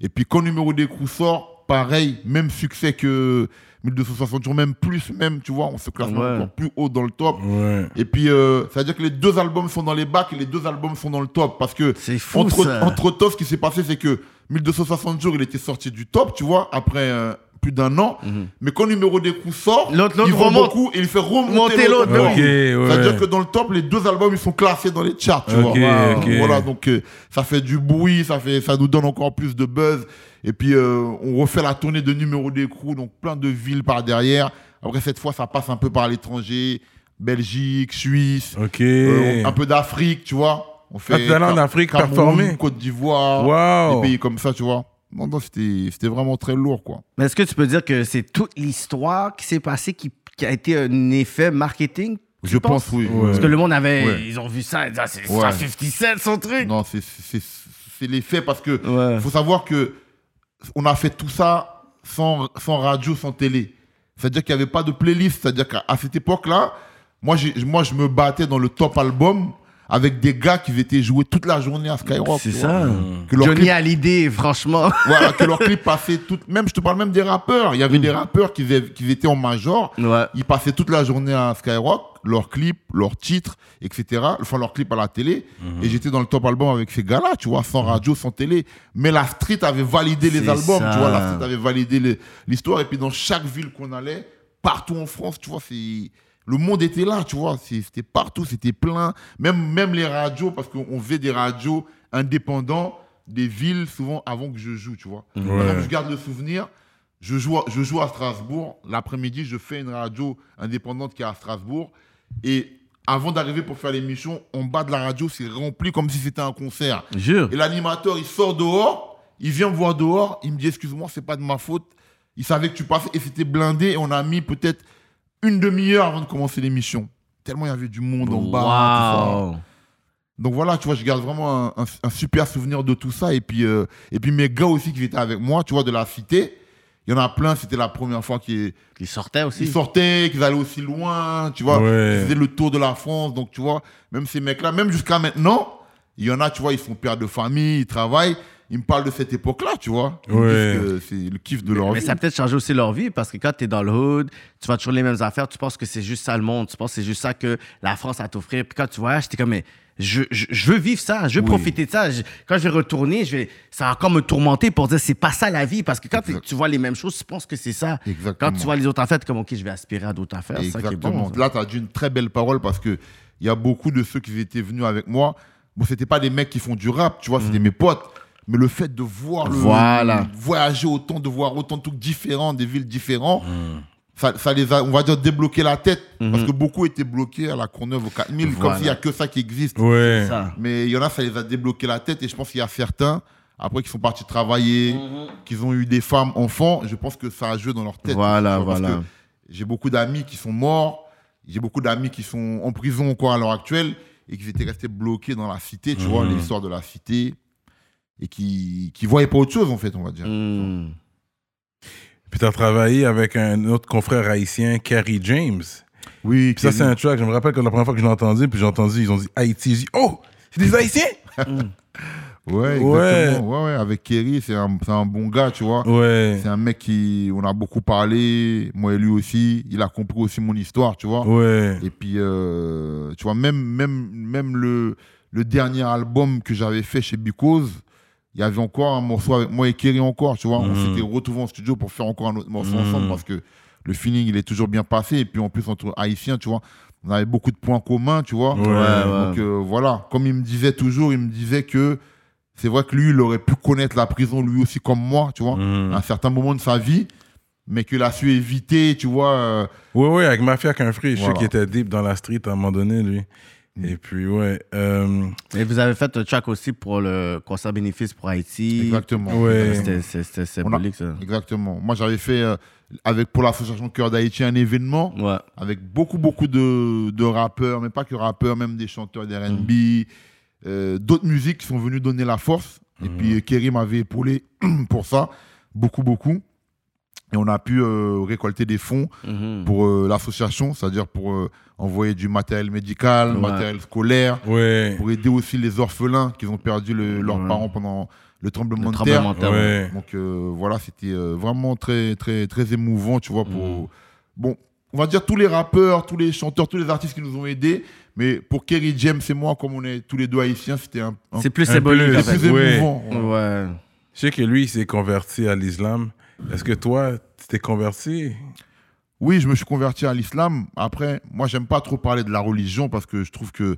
Et puis, quand numéro d'écrou sort, pareil, même succès que 1260 jours, même plus, même, tu vois, on se classe Ouais. encore plus haut dans le top. Ouais. Et puis, euh, ça veut dire que les deux albums sont dans les bacs et les deux albums sont dans le top. Parce que, C'est fou entre, ça. entre temps, ce qui s'est passé, c'est que 1260 jours, il était sorti du top, tu vois, après euh, plus d'un an. Mais quand numéro des coups sort, Mhm. L'autre- l'autre il vend beaucoup et il fait remonter Monter l'autre, l'autre. oui. Ok, ouais. Ça veut dire que dans le top, les deux albums, ils sont classés dans les charts, tu vois. Voilà, donc euh, ça fait du bruit, ça, fait, ça nous donne encore plus de buzz. Et puis, euh, on refait la tournée de numéro d'écrou, donc plein de villes par derrière. Après, cette fois, ça passe un peu par l'étranger, Belgique, Suisse, euh, un peu d'Afrique, tu vois. On fait allé en Afrique Cameroun, performer? Côte d'Ivoire, Wow. des pays comme ça, tu vois. Non, non, c'était c'était vraiment très lourd, quoi. Mais est-ce que tu peux dire que c'est toute l'histoire qui s'est passée qui, qui a été un effet marketing? Je pense, oui. Ouais. Parce que le monde avait. Ouais. Ils ont vu ça, ils disaient, ah, c'est Ouais. ça, 57 son truc. Non, c'est- c'est c'est l'effet parce que Ouais. faut savoir que on a fait tout ça sans, sans radio, sans télé. C'est-à-dire qu'il n'y avait pas de playlist. C'est-à-dire qu'à cette époque-là, moi, moi, je me battais dans le top album avec des gars qui étaient joués toute la journée à Skyrock. C'est ça. vois. Que leur Johnny clip- Hallyday, franchement. voilà, que leurs clips passaient tout. Même, je te parle même des rappeurs. Il y avait des rappeurs qui, qui étaient en major. Ouais. Ils passaient toute la journée à Skyrock, leurs clips, leurs titres, etc. Enfin, leurs clips à la télé. Mhm. Et j'étais dans le top album avec ces gars-là, tu vois, sans radio, sans télé. Mais la street avait validé les albums, ça. tu vois. La street avait validé les- l'histoire. Et puis, dans chaque ville qu'on allait, partout en France, tu vois, c'est. Le monde était là, tu vois. C'était partout, c'était plein. Même, même les radios, parce qu'on faisait des radios indépendants des villes, souvent avant que je joue, tu vois. Par exemple, je garde le souvenir. Je joue, à- je joue à Strasbourg. L'après-midi, je fais une radio indépendante qui est à Strasbourg. Et avant d'arriver pour faire l'émission, en bas de la radio, c'est rempli comme si c'était un concert. Jure. Et l'animateur, il sort dehors, il vient me voir dehors, il me dit Excuse-moi, c'est pas de ma faute. Il savait que tu passais et c'était blindé. Et on a mis peut-être une demi-heure avant de commencer l'émission. Tellement il y avait du monde en bas. tout ça. Wow. Donc voilà, tu vois, je garde vraiment un, un- un super souvenir de tout ça. Et puis, euh, et puis mes gars aussi qui étaient avec moi, tu vois, de la cité, il y en a plein, c'était la première fois qu'ils Qui sortait aussi. ils sortaient, qu'ils allaient aussi loin, tu vois. Ouais. Ils faisaient le tour de la France. Donc, tu vois, même ces mecs-là, même jusqu'à maintenant, il y en a, tu vois, ils sont pères de famille, ils travaillent. Ils me parlent de cette époque-là, tu vois. Ouais. c'est le kiff de leur Mais vie. ça a peut-être changé aussi leur vie parce que quand tu es dans le hood, tu vois toujours les mêmes affaires, tu penses que c'est juste ça le monde, tu penses que c'est juste ça que la France a à t'offrir. Puis quand tu voyages, t'es comme, mais je, je, je veux vivre ça, je veux Oui. profiter de ça. Je- quand je vais retourner, je vais, ça va encore me tourmenter pour dire c'est pas ça la vie parce que quand tu vois les mêmes choses, tu penses que c'est ça. Exactement. Quand tu vois les autres affaires, t'es comme, ok, je vais aspirer à d'autres affaires. C'est ça qui est Exactement. bon. ça. Là, tu as dit une très belle parole parce que il y a beaucoup de ceux qui étaient venus avec moi. Bon, c'était pas des mecs qui font du rap, tu vois, c'était mes potes. Mais le fait de voir le, Voilà. voyager autant, de voir autant de trucs différents, des villes différentes, ça, ça les a, on va dire, débloqué la tête. Parce que beaucoup étaient bloqués à la Courneuve au 4000, comme s'il n'y a que ça qui existe. Ouais. Ça. Mais il y en a, ça les a débloqué la tête. Et je pense qu'il y a certains, après, qui sont partis travailler, qui ont eu des femmes, enfants. Je pense que ça a joué dans leur tête. Voilà, vois, voilà. J'ai beaucoup d'amis qui sont morts. J'ai beaucoup d'amis qui sont en prison encore à l'heure actuelle et qui étaient restés bloqués dans la cité, tu vois, l'histoire de la cité. Et qui qui voyaient pas autre chose, en fait, on va dire. Hmm. Puis t'as travaillé avec un autre confrère haïtien, Kerry James. Oui, Puis ça, c'est un track. Je me rappelle que la première fois que je l'ai entendu, puis j'ai entendu, ils ont dit Haïti. J'ai dit, oh, c'est des Haïtiens? Ouais, Ouais. exactement. Ouais, ouais, avec Kerry, c'est un, c'est un bon gars, tu vois. Ouais. C'est un mec qui, on a beaucoup parlé, moi et lui aussi. Il a compris aussi mon histoire, tu vois. Ouais. Et puis, euh, tu vois, même, même, même le, le dernier album que j'avais fait chez Because, il y avait encore un morceau avec moi et Kerry encore, tu vois. On Mhm. s'était retrouvés en studio pour faire encore un autre morceau Mhm. ensemble parce que le feeling, il est toujours bien passé. Et puis, en plus, entre haïtiens, tu vois, on avait beaucoup de points communs, tu vois. Ouais, Donc, euh, voilà. Comme il me disait toujours, il me disait que c'est vrai que lui, il aurait pu connaître la prison lui aussi comme moi, tu vois, Mhm. à un certain moment de sa vie, mais qu'il a su éviter, tu vois. euh, Ouais, ouais, avec Mafia qu'un frère. Je sais Voilà. qu'il était deep dans la street à un moment donné, lui. Et puis, ouais. euh, Et vous avez fait un track aussi pour le concert bénéfice pour Haïti. exactement. Ouais. C'était symbolique, ça. Exactement. Moi, j'avais fait euh, avec pour l'association Cœur d'Haïti un événement Ouais. avec beaucoup, beaucoup de, de rappeurs, mais pas que rappeurs, même des chanteurs d'R&B, euh, d'autres musiques qui sont venus donner la force. Et puis, euh, Kerry m'avait épaulé pour ça, beaucoup, beaucoup. Et on a pu euh, récolter des fonds Mhm. pour euh, l'association, c'est-à-dire pour euh, envoyer du matériel médical, Ouais. matériel scolaire, ouais. pour aider aussi les orphelins qui ont perdu le- leurs Ouais. parents pendant le tremblement Le de terre. tremblement de terre. ouais. Ouais. Donc euh, voilà, c'était euh, vraiment très, très, très émouvant, tu vois, pour... Bon, on va dire tous les rappeurs, tous les chanteurs, tous les artistes qui nous ont aidés, mais pour Kerry James et moi, comme on est tous les deux haïtiens, c'était un, un- C'est plus symbolique, c'est plus émouvant. ouais. Ouais. Je sais que lui, il s'est converti à l'islam. Est-ce que toi, tu t'es converti? Oui, je me suis converti à l'islam. Après, moi, j'aime pas trop parler de la religion parce que je trouve que,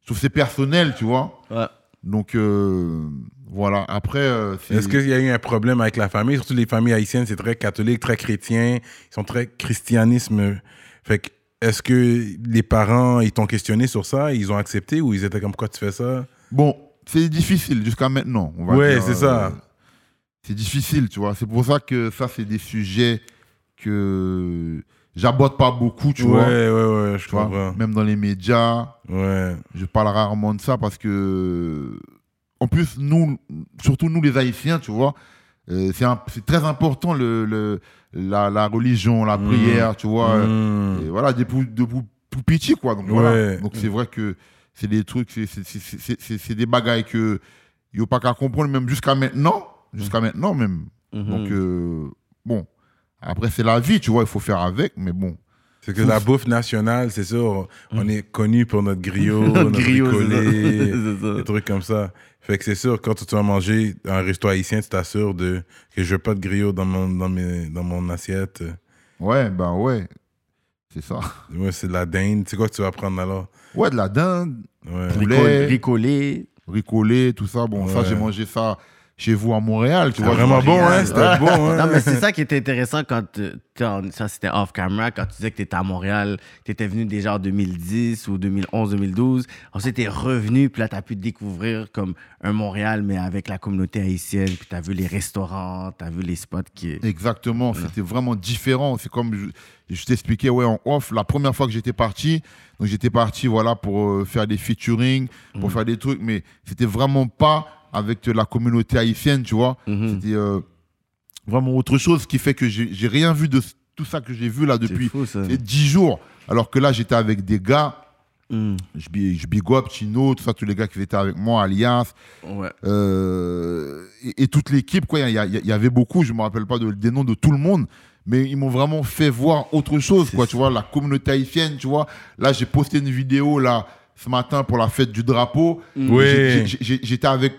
je trouve que c'est personnel, tu vois. Ouais. Donc, euh, voilà. Après, euh, c'est- Est-ce qu'il y a eu un problème avec la famille? Surtout les familles haïtiennes, c'est très catholique, très chrétien. Ils sont très christianisme. Fait que, est-ce que les parents, ils t'ont questionné sur ça? Ils ont accepté ou ils étaient comme, pourquoi tu fais ça? Bon, c'est difficile jusqu'à maintenant. on va Ouais, dire, c'est ça. C'est difficile, tu vois. C'est pour ça que ça, c'est des sujets que j'aborde pas beaucoup, tu ouais, vois. ouais, ouais, je Tu vois, comprends. Même dans les médias, Ouais. je parle rarement de ça parce que, en plus, nous, surtout nous les Haïtiens, tu vois, euh, c'est très important le, le- la, la religion, la Mm. prière, tu vois. euh, Mm. et voilà, depuis depuis tout petit, quoi. Donc, Ouais. voilà. Donc, c'est vrai que c'est des trucs, c'est des bagailles que il n'y a pas qu'à comprendre, même jusqu'à maintenant. Jusqu'à maintenant, même. Mhm. Donc, euh, bon. Après, c'est la vie, tu vois, il faut faire avec, mais bon. C'est que la bouffe nationale, c'est sûr, on est connu pour notre griot, Notre notre griot, bricolé, des trucs comme ça. Fait que c'est sûr, quand tu vas manger dans un resto haïtien, tu t'assures de, que je veux pas de griot dans mon, dans mes, dans mon assiette. Ouais, ben ouais. C'est ça. Ouais, c'est de la dinde. C'est quoi que tu vas prendre alors? Ouais, de la dinde, Ouais. poulet, Ricolé. bricolé, tout ça. Bon, ça, j'ai mangé ça chez vous à Montréal, tu vois. Vraiment bon, hein? C'était bon, hein? Non, mais c'est ça qui était intéressant quand ça c'était off camera, quand tu disais que tu étais à Montréal, tu étais venu déjà en 2010 ou 2011, 2012. Ensuite, tu es revenu, puis là, tu as pu découvrir comme un Montréal, mais avec la communauté haïtienne, puis tu as vu les restaurants, tu as vu les spots qui. Exactement, c'était vraiment différent. C'est comme je, je t'expliquais ouais, en off, la première fois que j'étais parti, donc j'étais parti voilà, pour euh, faire des featuring, pour faire des trucs, mais c'était vraiment pas avec la communauté haïtienne, tu vois. Mhm. C'était euh, vraiment autre chose, qui fait que j'ai rien vu de tout ça que j'ai vu là depuis fou, ça. ces 10 jours. Alors que là, j'étais avec des gars, Mm. je, bi- je big up Chino, tout ça, tous les gars qui étaient avec moi, Alliance, Ouais. euh, et, et toute l'équipe, quoi. Il y, avait beaucoup, je me rappelle pas de- des noms de tout le monde, mais ils m'ont vraiment fait voir autre chose, quoi. Tu vois, la communauté haïtienne, tu vois. Là, j'ai posté une vidéo là ce matin pour la fête du drapeau. Oui. J'étais avec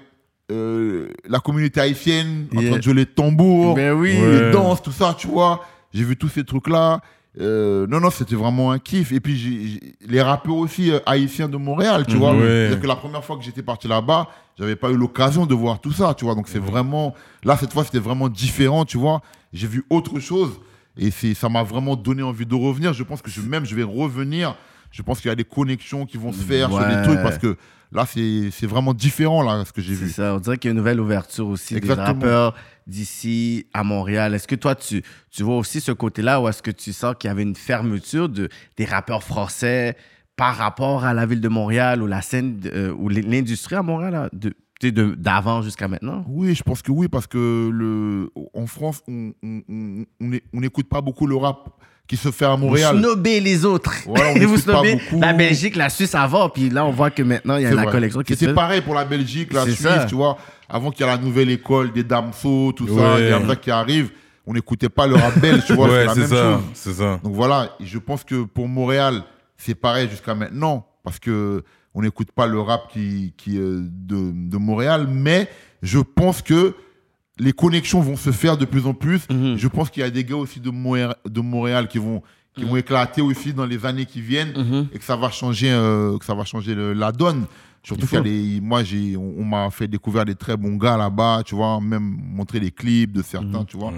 euh, la communauté haïtienne en Yeah. train de jouer les tambours, Ben oui. Ouais. les danses, tout ça, tu vois. J'ai vu tous ces trucs-là. Euh, non, non, c'était vraiment un kiff. Et puis, les rappeurs aussi euh, haïtiens de Montréal, tu vois. Ouais. C'est-à-dire que la première fois que j'étais parti là-bas, j'avais pas eu l'occasion de voir tout ça, tu vois. Donc, c'est vraiment. Là, cette fois, c'était vraiment différent, tu vois. J'ai vu autre chose. Et ça m'a vraiment donné envie de revenir. Je pense que je, même, je vais revenir. Je pense qu'il y a des connexions qui vont se faire sur des trucs parce que là, c'est c'est vraiment différent, là, ce que j'ai C'est vu. ça, on dirait qu'il y a une nouvelle ouverture aussi Exactement. des rappeurs d'ici à Montréal. Est-ce que toi, tu, tu vois aussi ce côté-là ou est-ce que tu sens qu'il y avait une fermeture de, des rappeurs français par rapport à la ville de Montréal ou la scène euh, ou l'industrie à Montréal de- d'avant jusqu'à maintenant? Oui, je pense que oui, parce que le, en France, on on- on- on on n'écoute pas beaucoup le rap qui se fait à Montréal. Vous snobez les autres. Voilà, on vous pas snobez beaucoup. la Belgique, la Suisse avant, puis là, on voit que maintenant, il y a la vrai. collection qui se fait. C'est pareil pour la Belgique, la Suisse, ça. tu vois. Avant qu'il y ait la nouvelle école des Damso, tout ça, il y a ça qui arrive. On n'écoutait pas le rap belge, tu vois. ouais, c'est la c'est même ça. chose. C'est ça. Donc voilà, je pense que pour Montréal, c'est pareil jusqu'à maintenant, parce que on n'écoute pas le rap qui, qui est de, de Montréal, mais je pense que les connexions vont se faire de plus en plus. Mhm. Je pense qu'il y a des gars aussi de Montréal, de Montréal qui vont qui vont éclater aussi dans les années qui viennent Mhm. et que ça va changer euh, que ça va changer le- la donne. Surtout Il qu'il moi j'ai on, on m'a fait découvrir des très bons gars là-bas, tu vois, même montrer des clips de certains, tu vois.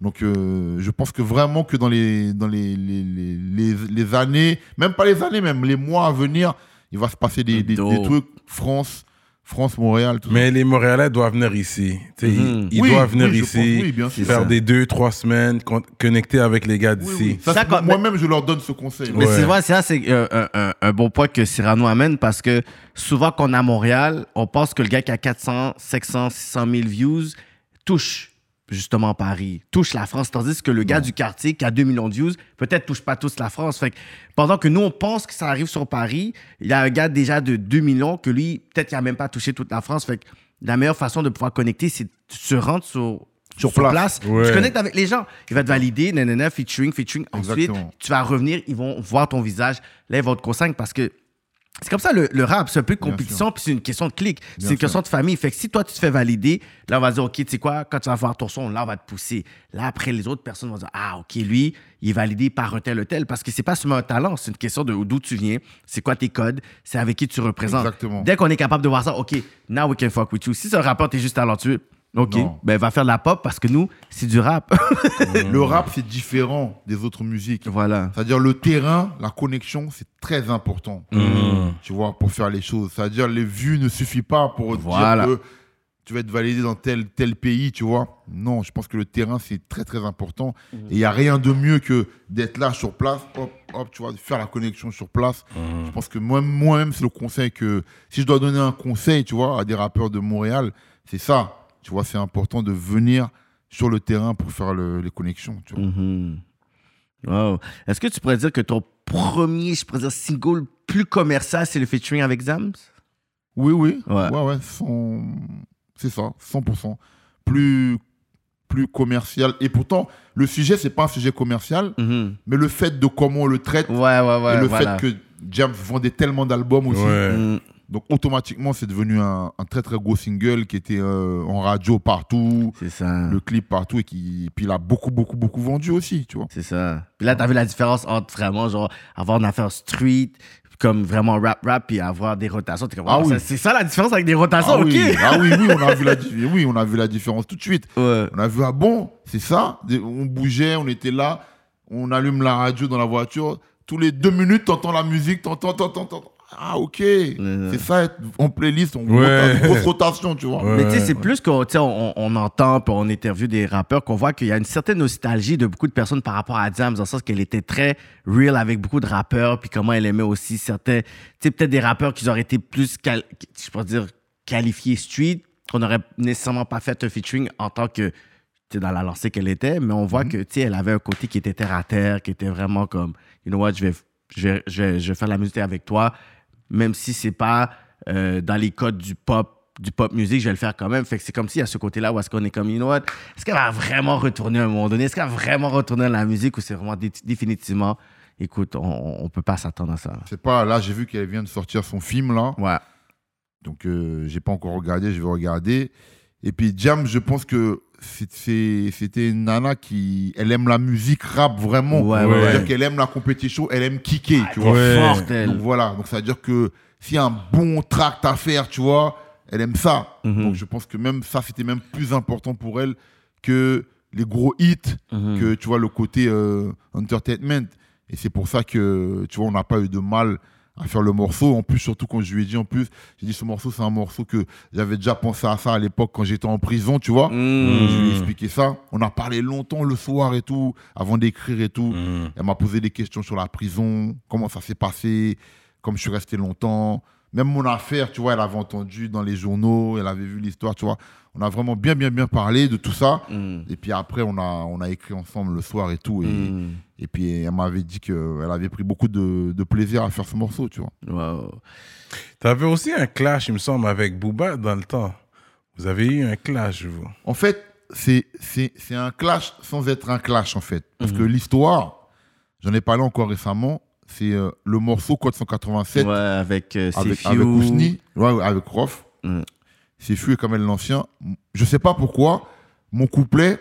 Donc, euh, je pense que vraiment que dans les, dans les, les, les, les, les années, même pas les années, même les mois à venir, il va se passer des, des, des trucs France, France, Montréal, tout Mais les Montréalais doivent venir ici. Mhm. Ils, ils Oui, doivent venir oui, ici, pense, oui, bien sûr. faire ça. des deux, trois semaines, con- connecter avec les gars d'ici. Moi-même, je leur donne ce conseil. Mais Ouais. c'est vrai, ça, c'est euh, un, un- un bon point que Cyrano amène parce que souvent, quand on est à Montréal, on pense que le gars qui a 400, 500, 600 000 views touche justement Paris, touche la France, tandis que le gars du quartier qui a 2 millions de views, peut-être touche pas tous la France. Fait que pendant que nous, on pense que ça arrive sur Paris, il y a un gars déjà de 2 millions que lui, peut-être qu'il a même pas touché toute la France. Fait que la meilleure façon de pouvoir connecter, c'est de se rendre sur, Sur place. Ouais. Tu connectes avec les gens. Il va te valider, nanana, featuring, featuring. Ensuite, Exactement. tu vas revenir, ils vont voir ton visage. Là, ils vont te parce que c'est comme ça le, le rap. C'est un peu de compétition, puis c'est une question de clic. C'est une sûr. question de famille. Fait que si toi, tu te fais valider, là, on va dire, OK, tu sais quoi, quand tu vas voir ton son, là, on va te pousser. Là, après, les autres personnes vont dire, ah, OK, lui, il est validé par un tel ou tel. Parce que c'est pas seulement un talent, c'est une question de d'où tu viens, c'est quoi tes codes, c'est avec qui tu représentes. Exactement. Dès qu'on est capable de voir ça, OK, now we can fuck with you. Si c'est un rappeur, t'es juste talentueux, OK, Non. ben, va faire de la pop parce que nous, c'est du rap. Le rap, c'est différent des autres musiques. voilà. C'est-à-dire le terrain, la connexion, c'est très important. Mhm. Tu vois, pour faire les choses. C'est-à-dire les vues ne suffisent pas pour Voilà. dire que tu vas être validé dans tel, tel pays, tu vois. Non, je pense que le terrain, c'est très, très important. Mhm. Et il n'y a rien de mieux que d'être là sur place, hop, hop, tu vois, de faire la connexion sur place. Je pense que moi- moi-même, c'est le conseil que... Si je dois donner un conseil, tu vois, à des rappeurs de Montréal, c'est ça. Tu vois, c'est important de venir sur le terrain pour faire le- les connexions, tu vois. Mhm. Wow. Est-ce que tu pourrais dire que ton premier, je pourrais dire, single plus commercial, c'est le featuring avec Zams? Oui, oui. Ouais. Ouais, C'est ça, 100%. Plus, plus commercial. Et pourtant, le sujet, c'est pas un sujet commercial, Mhm. mais le fait de comment on le traite Ouais, ouais, ouais. et le voilà. fait que James vendait tellement d'albums aussi. Ouais. Mhm. Donc, automatiquement, c'est devenu un, un très, très gros single qui était euh, en radio partout, C'est ça. le clip partout, et qui puis il a beaucoup, beaucoup, beaucoup vendu aussi, tu vois. C'est ça. Puis là, t'as vu la différence entre vraiment, genre, avoir une affaire street, comme vraiment rap rap puis avoir des rotations. Comme, Ah oh, oui. c'est ça la différence avec des rotations, Ah ok. oui, ah oui, oui, on a vu la, oui, on a vu la différence tout de suite. Ouais. On a vu, ah bon, c'est ça? On bougeait, on était là, on allume la radio dans la voiture. Tous les deux minutes, t'entends la musique, t'entends, t'entends, t'entends. Ah, ok. C'est ça, être en playlist, on Ouais. une grosse rotation, tu vois. Ouais. Mais tu sais, c'est plus qu'on tu sais, on, on entend, puis on interviewe des rappeurs, qu'on voit qu'il y a une certaine nostalgie de beaucoup de personnes par rapport à Diams, dans le sens qu'elle était très real avec beaucoup de rappeurs, puis comment elle aimait aussi certains, tu sais, peut-être des rappeurs qui auraient été plus, je peux dire, qualifiés street, qu'on n'aurait nécessairement pas fait un featuring en tant que, tu sais, dans la lancée qu'elle était, mais on voit que, tu sais, elle avait un côté qui était terre à terre, qui était vraiment comme, you know what, je vais, je vais, je vais, je vais faire la musique avec toi, même si c'est pas euh, dans les codes du pop du pop music, je vais le faire quand même. Fait que c'est comme s'il y a ce côté-là où est-ce qu'on est comme, you know what, est-ce qu'elle va vraiment retourner à un moment donné? Est-ce qu'elle va vraiment retourner à la musique ou c'est vraiment dé- définitivement, écoute, on, on peut pas s'attendre à ça. C'est pas, là, j'ai vu qu'elle vient de sortir son film, là. Ouais. Donc, euh, j'ai pas encore regardé, je vais regarder. Et puis, Jam, je pense que c'était une nana qui. Elle aime la musique rap vraiment. Ouais, ouais, C'est-à-dire ouais. qu'elle aime la compétition, elle aime kicker, tu vois. Donc voilà, donc ça veut dire que s'il y a un bon tract à faire, tu vois, elle aime ça. Mhm. Donc je pense que même ça, c'était même plus important pour elle que les gros hits, Mhm. que tu vois, le côté euh, entertainment. Et c'est pour ça que, tu vois, on n'a pas eu de mal à faire le morceau. En plus, surtout quand je lui ai dit, en plus, j'ai dit ce morceau, c'est un morceau que j'avais déjà pensé à ça à l'époque quand j'étais en prison, tu vois. Mhm. Je lui ai expliqué ça. On a parlé longtemps le soir et tout, avant d'écrire et tout. Mm. Elle m'a posé des questions sur la prison, comment ça s'est passé, comme je suis resté longtemps. Même mon affaire, tu vois, elle avait entendu dans les journaux, elle avait vu l'histoire, tu vois. On a vraiment bien, bien, bien parlé de tout ça. Mhm. Et puis après, on a, on a écrit ensemble le soir et tout. Et, et puis elle m'avait dit qu'elle avait pris beaucoup de, de plaisir à faire ce morceau, tu vois. Wow. T'avais aussi un clash, il me semble, avec Booba dans le temps. Vous avez eu un clash, vous. En fait, c'est c'est- c'est un clash sans être un clash, en fait. Parce Mhm. que l'histoire, j'en ai parlé encore récemment, c'est euh, le morceau Code 187 Ouais, avec euh, avec, avec Ousni, ouais, avec Rof. Mm. C'est Fu et Kamel l'Ancien. Je sais pas pourquoi, mon couplet,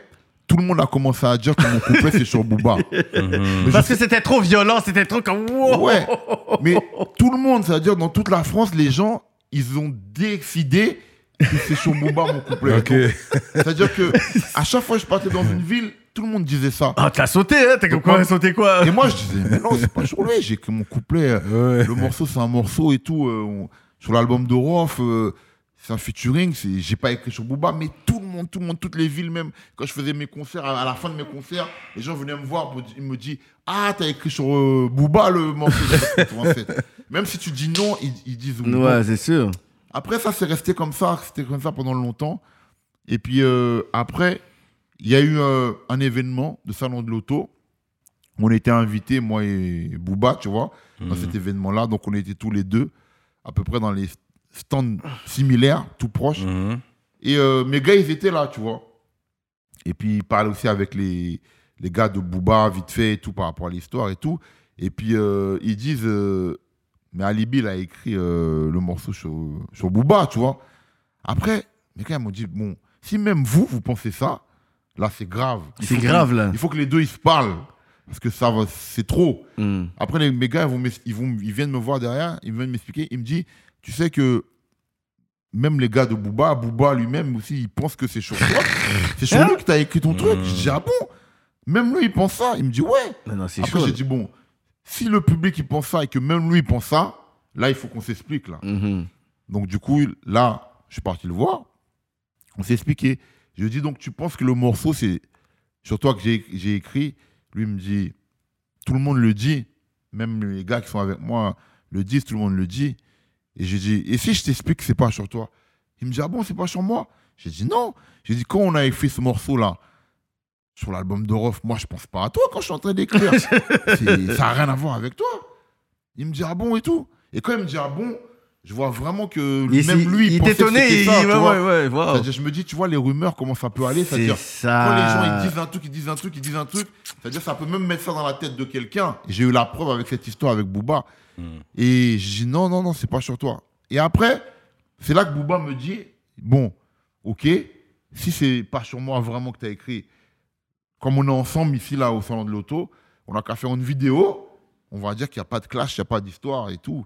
tout le monde a commencé à dire que mon couplet, c'est sur Booba. Je Parce que c'était trop violent, c'était trop comme, wow. Ouais, mais tout le monde, c'est-à-dire dans toute la France, les gens, ils ont décidé que c'est sur Booba mon couplet. C'est-à-dire que à chaque fois que je partais dans une ville, tout le monde disait ça. Ah, t'as sauté, hein? T'as comme quoi, sauté quoi? Et moi, je disais, mais non, c'est pas sur lui, j'ai que mon couplet. euh, Ouais. Le morceau, c'est un morceau et tout. euh, on- sur l'album de Rof, euh, c'est un featuring. J'ai pas écrit sur Booba, mais tout le monde, tout le monde, toutes les villes, même quand je faisais mes concerts, à à la fin de mes concerts, les gens venaient me voir, ils me disent Ah, t'as écrit sur euh, Booba le morceau de 87. Même si tu dis non, ils, ils disent oui. Ouais, c'est sûr. Après, ça, c'est resté comme ça. C'était comme ça pendant longtemps. Et puis, euh, après, il y a eu euh, un événement de Salon de l'Auto. On était invités, moi et Booba, tu vois, dans cet événement-là. Donc, on était tous les deux, à peu près dans les stands similaires, tout proches. Mhm. Et euh, mes gars, ils étaient là, tu vois. Et puis, ils parlaient aussi avec les, les gars de Booba, vite fait, et tout, par rapport à l'histoire et tout. Et puis, euh, ils disent, mais Alibi, il a écrit le morceau sur, sur Booba, tu vois. Après, mes gars, ils m'ont dit, bon, si même vous, vous pensez ça, là, c'est grave. C'est grave, là. Il faut que les deux, ils se parlent. Parce que ça va, c'est trop. Hmm. Après, les, mes gars, ils, vont ils, vont, ils viennent me voir derrière, ils viennent m'expliquer. Ils me disent, tu sais que même les gars de Booba, Booba lui-même aussi, il pense que c'est toi. c'est sur lui que tu as écrit ton truc. Je dis, ah bon? Même lui, il pense ça. Il me dit, ouais. Non, non, Après, chaud. j'ai dit, bon, si le public, il pense ça et que même lui, il pense ça, là, il faut qu'on s'explique, là. Mhm. Donc, du coup, là, je suis parti le voir. On s'est expliqué. Je lui dit, donc, tu penses que le morceau, c'est sur toi que j'ai écrit? Lui me dit, tout le monde le dit. Même les gars qui sont avec moi le disent, tout le monde le dit. Et j'ai dit, et si je t'explique que c'est pas sur toi? Il me dit, ah bon, c'est pas sur moi? J'ai dit, non. J'ai dit, quand on a écrit ce morceau-là, sur l'album de Rof, moi, je pense pas à toi quand je suis en train d'écrire. Ça n'a rien à voir avec toi. Il me dit, ah bon, et tout. Et quand il me dit, ah bon, je vois vraiment que Il, même lui, il, il ça, tu ouais, ouais, wow. Je me dis, tu vois, les rumeurs, comment ça peut aller C'est C'est-à-dire, ça. quand les gens ils disent un truc, ils disent un truc, ils disent un truc, c'est-à-dire, ça peut même mettre ça dans la tête de quelqu'un. J'ai eu la preuve avec cette histoire avec Booba. Et j'ai dit, non, non, non, c'est pas sur toi. Et après, c'est là que Booba me dit, bon, ok, si c'est pas sur moi vraiment que tu as écrit, comme on est ensemble ici, là, au salon de l'auto, on a qu'à faire une vidéo on va dire qu'il n'y a pas de clash, il n'y a pas d'histoire et tout.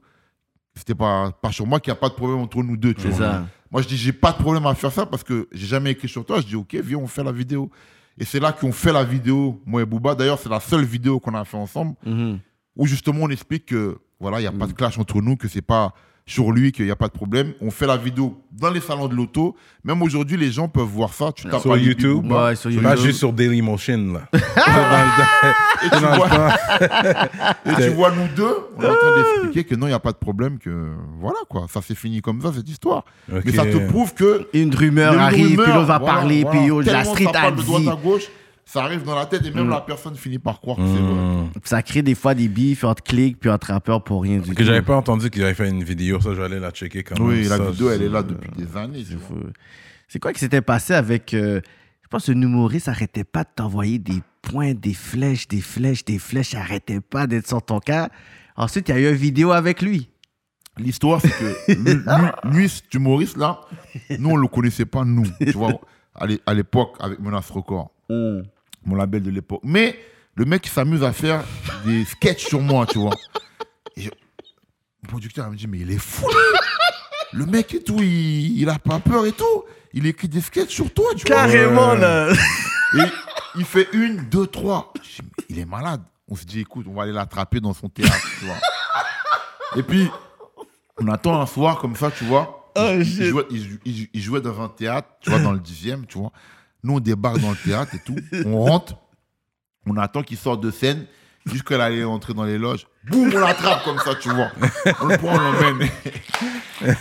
C'était pas, pas sur moi qu'il n'y a pas de problème entre nous deux. tu vois. ça. Moi, je dis, j'ai pas de problème à faire ça parce que j'ai jamais écrit sur toi. Je dis, ok, viens, on fait la vidéo. Et c'est là qu'on fait la vidéo, moi et Booba. D'ailleurs, c'est la seule vidéo qu'on a fait ensemble Mhm. où justement on explique que voilà, il n'y a pas de clash entre nous, que c'est pas sur lui, qu'il n'y a pas de problème. On fait la vidéo dans les salons de l'auto. Même aujourd'hui, les gens peuvent voir ça. Tu tapes Sur YouTube? Ouais, sur Pas YouTube. juste sur Dailymotion, là. Et tu, vois, temps. et tu vois nous deux, on est en train d'expliquer que non, il n'y a pas de problème, que voilà quoi, ça s'est fini comme ça, cette histoire. Mais ça te prouve que Une rumeur une arrive, rumeur, puis l'autre va voilà, parler, voilà. puis yo, la street a dit. Ça arrive dans la tête et même la personne finit par croire que c'est vrai. Hmm. Ça crée des fois des bifs entre clics, puis entre rappeurs pour rien du Que tout. j'avais pas entendu qu'il avait fait une vidéo, ça, je vais aller la checker quand même. Oui, la Ça, vidéo, elle est là depuis des années. C'est vois. fou. C'est quoi qui s'était passé avec. euh, je pense que le humoriste arrêtait pas de t'envoyer des points, des flèches, des flèches, des flèches, arrêtait pas d'être sur ton cas. Ensuite, il y a eu une vidéo avec lui. L'histoire, c'est que lui, lui- lui, cet humoriste-là, nous, on le connaissait pas, nous, tu vois, à l'é- à l'époque, avec Menace Record, mon label de l'époque. Mais le mec, il s'amuse à faire des sketchs sur moi, tu vois. Et je- le producteur, il me dit, mais il est fou. Le mec et tout, il, il a pas peur et tout. Il écrit des sketchs sur toi, tu vois. Carrément, là. Et il fait une, deux, trois. Je dis, mais il est malade. On se dit, écoute, on va aller l'attraper dans son théâtre, tu vois. Et puis, on attend un soir comme ça, tu vois. Oh, jouait, il jouait dans un théâtre, tu vois, dans le dixième, tu vois. Nous, on débarque dans le théâtre et tout. On rentre. On attend qu'il sorte de scène. Jusqu'à là, aller entrer dans les loges. Boum, on l'attrape comme ça, tu vois. On le prend, on l'emmène.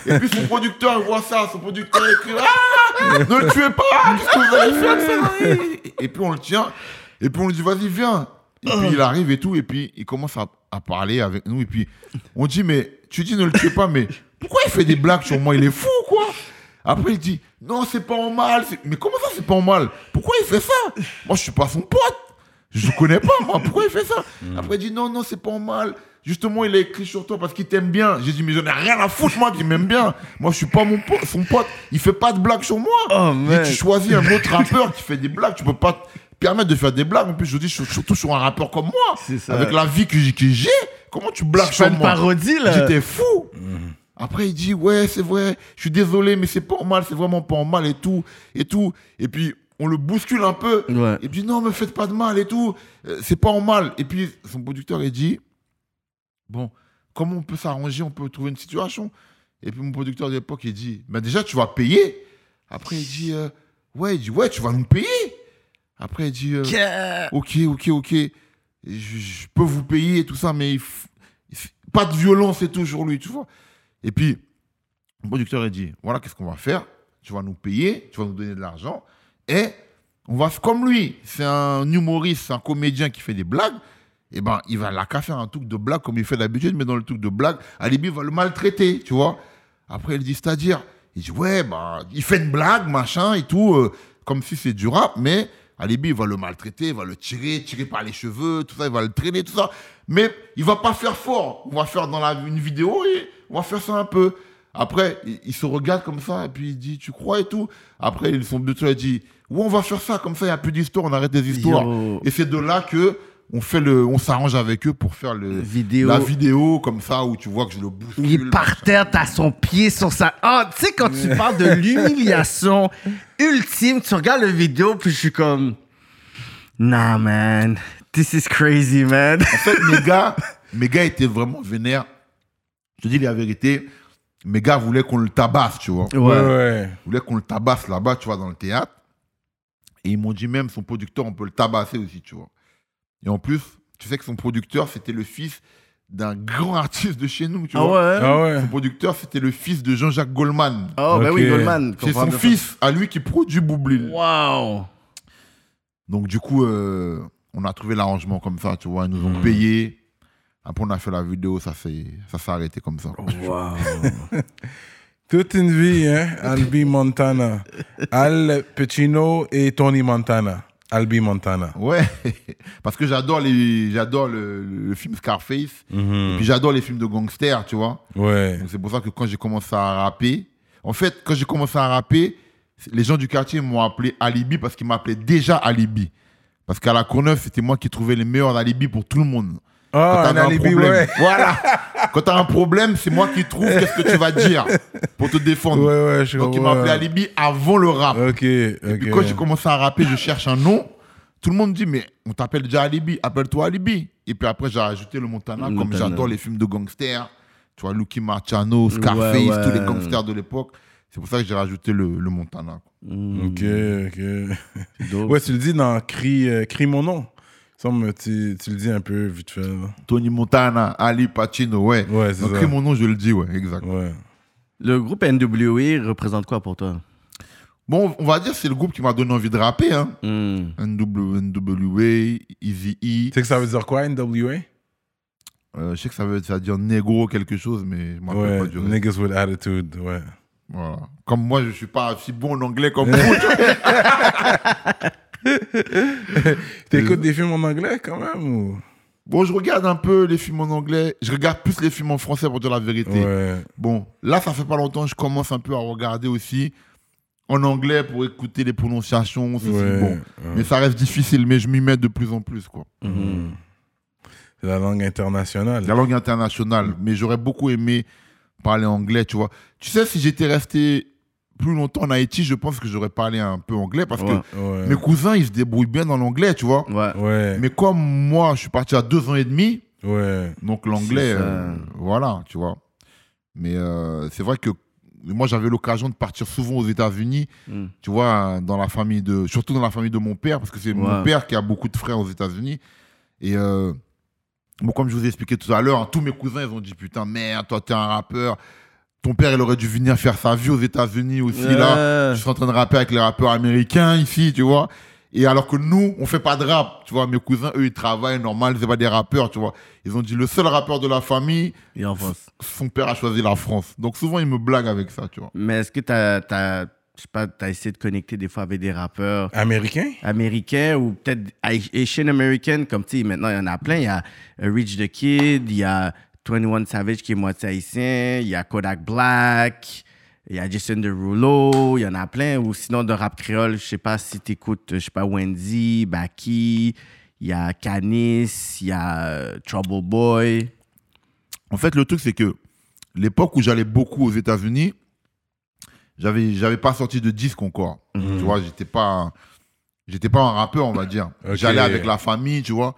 Et puis son producteur, voit ça. Son producteur écrit Ah Ne le tuez pas Qu'est-ce que vous allez faire ça? Et puis on le tient. Et puis on lui dit Vas-y, viens. Et puis il arrive et tout. Et puis il commence à, à parler avec nous. Et puis on dit Mais tu dis ne le tuez pas, mais pourquoi il fait des blagues sur moi? Il est fou, quoi Après il dit Non, c'est pas en mal. Mais comment ça, c'est pas en mal? Pourquoi il fait ça? Moi, je suis pas son pote. Je connais pas, moi. Pourquoi il fait ça? Après, il dit non, non, c'est pas en mal. Justement, il a écrit sur toi parce qu'il t'aime bien. J'ai dit, mais j'en ai rien à foutre, moi, qu'il m'aime bien. Moi, je suis pas mon pote, son pote. Il fait pas de blagues sur moi. Oh, man. tu choisis un autre rappeur qui fait des blagues. Tu peux pas te permettre de faire des blagues. En plus, je dis, sur- surtout sur un rappeur comme moi. Ça. Avec la vie que j'ai. Comment tu blagues sur fais une moi? parodie, là. J'étais fou. Après, il dit, ouais, c'est vrai, je suis désolé, mais c'est pas mal, c'est vraiment pas mal et tout, et tout. Et puis, on le bouscule un peu. Ouais. Il dit, non, me faites pas de mal et tout, euh, c'est pas en mal. Et puis, son producteur, il dit, bon, comment on peut s'arranger, on peut trouver une situation? Et puis, mon producteur de l'époque, il dit, ben déjà, tu vas payer. Après, il dit, euh, ouais, il dit, ouais, tu vas nous payer. Après, il dit, euh, ok, ok, ok, je, je peux vous payer et tout ça, mais il f- pas de violence et tout sur lui, tu vois. Et puis, le producteur a dit, voilà, qu'est-ce qu'on va faire? Tu vas nous payer, tu vas nous donner de l'argent, et on va comme lui. C'est un humoriste, un comédien qui fait des blagues. Et ben, il va la faire un truc de blague comme il fait d'habitude, mais dans le truc de blague, Alibi va le maltraiter, tu vois. Après, il dit, c'est-à-dire, il dit, ouais, bah, il fait une blague, machin et tout, euh, comme si c'est du rap, mais Alibi, il va le maltraiter, il va le tirer, tirer par les cheveux, tout ça, il va le traîner, tout ça. Mais il va pas faire fort. On va faire dans la, une vidéo et on va faire ça un peu. Après, il, il se regarde comme ça et puis il dit, tu crois et tout. Après, ils sont il dit, ouais, on va faire ça, comme ça, il n'y a plus d'histoire, on arrête des histoires. Yo. Et c'est de là que on fait le, on s'arrange avec eux pour faire le, Vidéo. la vidéo comme ça où tu vois que je le bouscule. Il est par terre, t'as son pied sur sa. Ah, tu sais, quand tu parles de l'humiliation ultime, tu regardes la vidéo, puis je suis comme. Nah, man. This is crazy, man. En fait, mes gars, mes gars étaient vraiment vénères. Je te dis la vérité. Mes gars voulaient qu'on le tabasse, tu vois. Ouais, ouais. Ils voulaient qu'on le tabasse là-bas, tu vois, dans le théâtre. Et ils m'ont dit même, son producteur, on peut le tabasser aussi, tu vois. Et en plus, tu sais que son producteur, c'était le fils d'un grand artiste de chez nous, tu Ah vois. ouais? Ah ouais. Son producteur, c'était le fils de Jean-Jacques Goldman. Oh, ben oui, Ok. Goldman. C'est son fils à lui qui produit Boublil. Wow. Donc, du coup, euh, on a trouvé l'arrangement comme ça, tu vois. Ils nous ont Hmm. payé. Après, on a fait la vidéo, ça s'est ça s'est arrêté comme ça. Wow. Toute une vie, hein, Albi Montana. Al Pacino et Tony Montana. Albi Montana. Ouais, parce que j'adore les, j'adore le, le film Scarface. Mhm. Et puis j'adore les films de gangsters, tu vois. Ouais. C'est pour ça que quand j'ai commencé à rapper, en fait, quand j'ai commencé à rapper, les gens du quartier m'ont appelé Alibi parce qu'ils m'appelaient déjà Alibi. Parce qu'à la Courneuve, c'était moi qui trouvais les meilleurs alibis pour tout le monde. Ah, Quand un t'as alibi, problème. ouais. Voilà. Quand t'as un problème, c'est moi qui trouve qu'est-ce que tu vas dire pour te défendre. Ouais, ouais, je Donc il m'a appelé Alibi avant le rap. Ok, Et puis quand j'ai commencé à rapper, je cherche un nom. Tout le monde me dit, mais on t'appelle déjà Alibi, appelle-toi Alibi. Et puis après, j'ai rajouté le Montana, Le comme j'adore les films de gangsters. Tu vois, Lucky Marciano, Scarface, Ouais, ouais. tous les gangsters de l'époque. C'est pour ça que j'ai rajouté le, le Montana. quoi. Mm. Ok, ok. Ouais, tu le dis dans Crie, euh, Crie mon nom. Me, tu, tu le dis un peu vite fait. là. Tony Montana, Ali Pacino, ouais. Ouais, c'est Donc, ça. écris mon nom, je le dis, ouais, exact. Ouais. Le groupe NWA représente quoi pour toi? Bon, on va dire c'est le groupe qui m'a donné envie de rapper. Hein. Mm. NW, NWA, Easy E. Tu sais que ça veut dire quoi, NWA? Euh, je sais que ça veut, ça veut dire négro quelque chose, mais je m'en rappelle Ouais, pas du niggas with attitude, ouais. Voilà. Comme moi, je suis pas si bon en anglais comme vous. T'écoutes des films en anglais quand même ou? bon, je regarde un peu les films en anglais. Je regarde plus les films en français pour dire la vérité. Ouais. Bon, là, ça fait pas longtemps, je commence un peu à regarder aussi en anglais pour écouter les prononciations. ceci, ouais. bon. ouais. Mais ça reste difficile, mais je m'y mets de plus en plus, quoi. Mhm. C'est la langue internationale. La langue internationale. Mais j'aurais beaucoup aimé parler anglais, tu vois. Tu sais, si j'étais resté plus longtemps en Haïti, je pense que j'aurais parlé un peu anglais parce Ouais. que Ouais. mes cousins, ils se débrouillent bien dans l'anglais, tu vois. Ouais. Ouais. Mais comme moi, je suis parti à deux ans et demi, Ouais. donc l'anglais, euh, voilà, tu vois. Mais euh, c'est vrai que moi, j'avais l'occasion de partir souvent aux États-Unis, Mm. tu vois, dans la famille de, surtout dans la famille de mon père, parce que c'est mon père qui a beaucoup de frères aux États-Unis. Et euh, bon, comme je vous ai expliqué tout à l'heure, hein, tous mes cousins, ils ont dit putain, merde, toi, t'es un rappeur. Ton père, il aurait dû venir faire sa vie aux États-Unis aussi, là. Je suis en train de rapper avec les rappeurs américains ici, tu vois. Et alors que nous, on fait pas de rap, tu vois. Mes cousins, eux, ils travaillent normal, c'est pas des rappeurs, tu vois. Ils ont dit le seul rappeur de la famille, Et en France. son père a choisi la France. Donc souvent, ils me blaguent avec ça, tu vois. Mais est-ce que t'as, as, je sais pas, t'as essayé de connecter des fois avec des rappeurs Américain? américains ou peut-être Asian American, comme tu sais, maintenant il y en a plein. Il y a euh, Rich the Kid, il y a 21 Savage qui est moitié haïtien, il y a Kodak Black, il y a Jason Derulo, il y en a plein. Ou sinon de rap créole, je sais pas si t'écoutes, je sais pas, Wendy, Baki, il y a Canis, il y a euh, Trouble Boy. En fait, le truc, c'est que l'époque où j'allais beaucoup aux États-Unis, j'avais, j'avais pas sorti de disque encore. Tu vois, j'étais pas, j'étais pas un rappeur, on va dire. J'allais avec la famille, tu vois.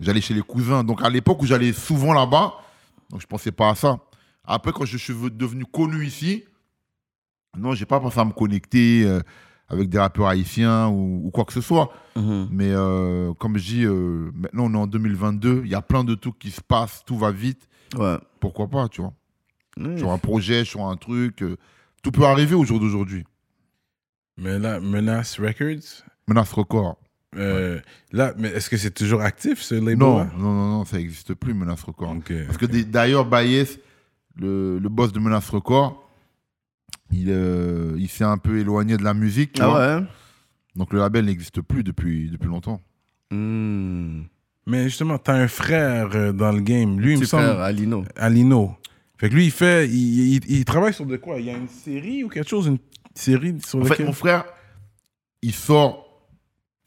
J'allais chez les cousins. Donc à l'époque où j'allais souvent là-bas, donc je pensais pas à ça. Après, quand je suis devenu connu ici, non, j'ai pas pensé à me connecter euh, avec des rappeurs haïtiens ou, ou quoi que ce soit. Mais euh, comme je dis, euh, maintenant on est en 2022, il y a plein de trucs qui se passent, tout va vite. Ouais. Pourquoi pas, tu vois? Sur un projet, sur un truc, euh, tout peut arriver au jour d'aujourd'hui. Menace Records, Menace record. Euh, là, mais est-ce que c'est toujours actif ce label Non, non, non, non, ça n'existe plus, Menace record. Parce que d'ailleurs, Baez, le, le boss de Menace Record, il, euh, il s'est un peu éloigné de la musique. tu vois. Ah ouais? Donc le label n'existe plus depuis, depuis longtemps. Hmm. Mais justement, t'as un frère euh, dans le game. Lui, il me Petit frère, semble. Alino. Alino. Fait que lui, il fait. Il, il- il travaille sur de quoi? Il y a une série ou quelque chose Une série sur En fait, mon frère, il sort.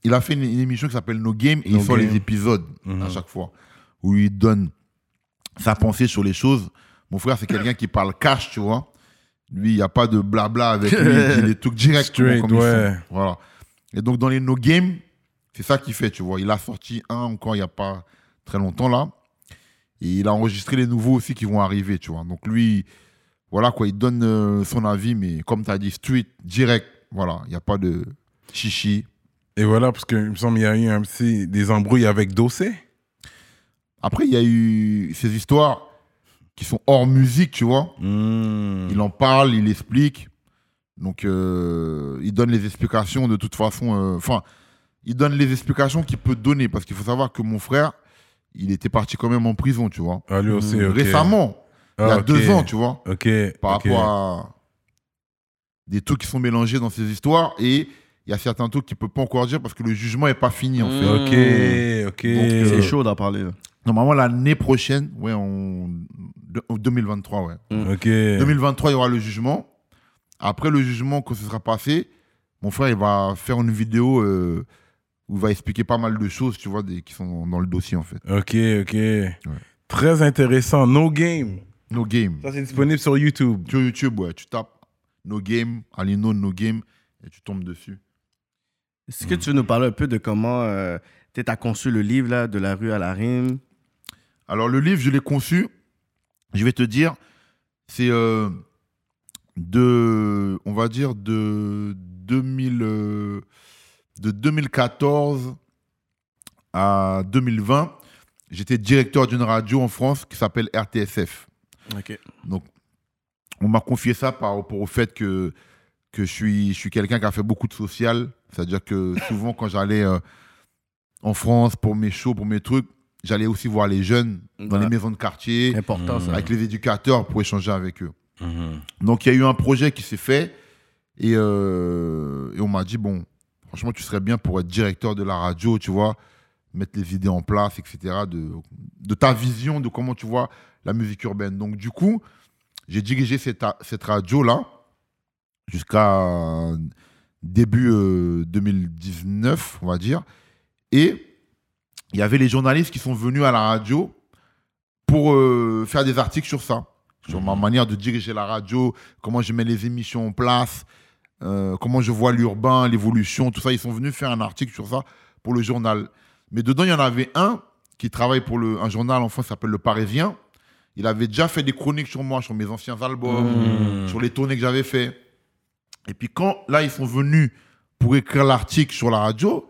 Il a fait une, une émission qui s'appelle No Game et No il sort les épisodes Mhm. à chaque fois où il donne sa pensée sur les choses. Mon frère, c'est quelqu'un qui parle cash, tu vois. Lui, il n'y a pas de blabla avec lui. Il Straight, comme ils ouais. Voilà. Et donc, dans les No Game, c'est ça qu'il fait, tu vois. Il a sorti un encore il n'y a pas très longtemps, là. Et il a enregistré les nouveaux aussi qui vont arriver, tu vois. Donc, lui, voilà quoi, il donne euh, son avis, mais comme tu as dit, street, direct. Voilà, il n'y a pas de chichi. Et voilà, parce qu'il me semble qu'il y a eu un petit, des embrouilles avec Dossé. Après, il y a eu ces histoires qui sont hors musique, tu vois. Hmm. Il en parle, il explique. Donc, euh, il donne les explications de toute façon. euh, Enfin, il donne les explications qu'il peut donner. Parce qu'il faut savoir que mon frère, il était parti quand même en prison, tu vois. Ah, lui aussi, ok. Récemment, il y Ah, a ok. deux ans, tu vois. Ok. Par rapport à des trucs qui sont mélangés dans ces histoires. Et il y a certains trucs qu'il ne peut pas encore dire parce que le jugement n'est pas fini, en fait. Ok, ok. euh, C'est chaud d'en parler. là. Normalement, l'année prochaine, ouais, de- en 2023, ouais. Ok. 2023, il y aura le jugement. Après le jugement, quand ce sera passé, mon frère, il va faire une vidéo euh, où il va expliquer pas mal de choses, tu vois, des, qui sont dans le dossier en fait. Ok, ok. Très intéressant. No Game. No Game. Ça, c'est disponible sur YouTube. Sur YouTube, ouais, tu tapes No Game, Alino No Game, et tu tombes dessus. Est-ce que tu veux nous parler un peu de comment euh, tu as conçu le livre là, de la rue à la rime? Alors, le livre, je l'ai conçu, je vais te dire, c'est euh, de, on va dire, de, 2000, euh, de 2014 à 2020. J'étais directeur d'une radio en France qui s'appelle RTSF. Ok. Donc, on m'a confié ça par rapport au fait que, que je suis, je suis quelqu'un qui a fait beaucoup de social. C'est-à-dire que souvent, quand j'allais euh, en France pour mes shows, pour mes trucs, j'allais aussi voir les jeunes dans les maisons de quartier, Important ça. avec les éducateurs pour échanger avec eux. Mhm. Donc, il y a eu un projet qui s'est fait et, euh, et on m'a dit, bon, franchement, tu serais bien pour être directeur de la radio, tu vois, mettre les idées en place, etc., de, de ta vision de comment tu vois la musique urbaine. Donc, du coup, j'ai dirigé cette, cette radio-là jusqu'à début euh, 2019, on va dire. Et il y avait les journalistes qui sont venus à la radio pour euh, faire des articles sur ça, sur ma manière de diriger la radio, comment je mets les émissions en place, euh, comment je vois l'urbain, l'évolution, tout ça. Ils sont venus faire un article sur ça pour le journal. Mais dedans, il y en avait un qui travaille pour le, un journal en France qui s'appelle Le Parisien. Il avait déjà fait des chroniques sur moi, sur mes anciens albums, sur les tournées que j'avais fait. Et puis quand là, ils sont venus pour écrire l'article sur la radio,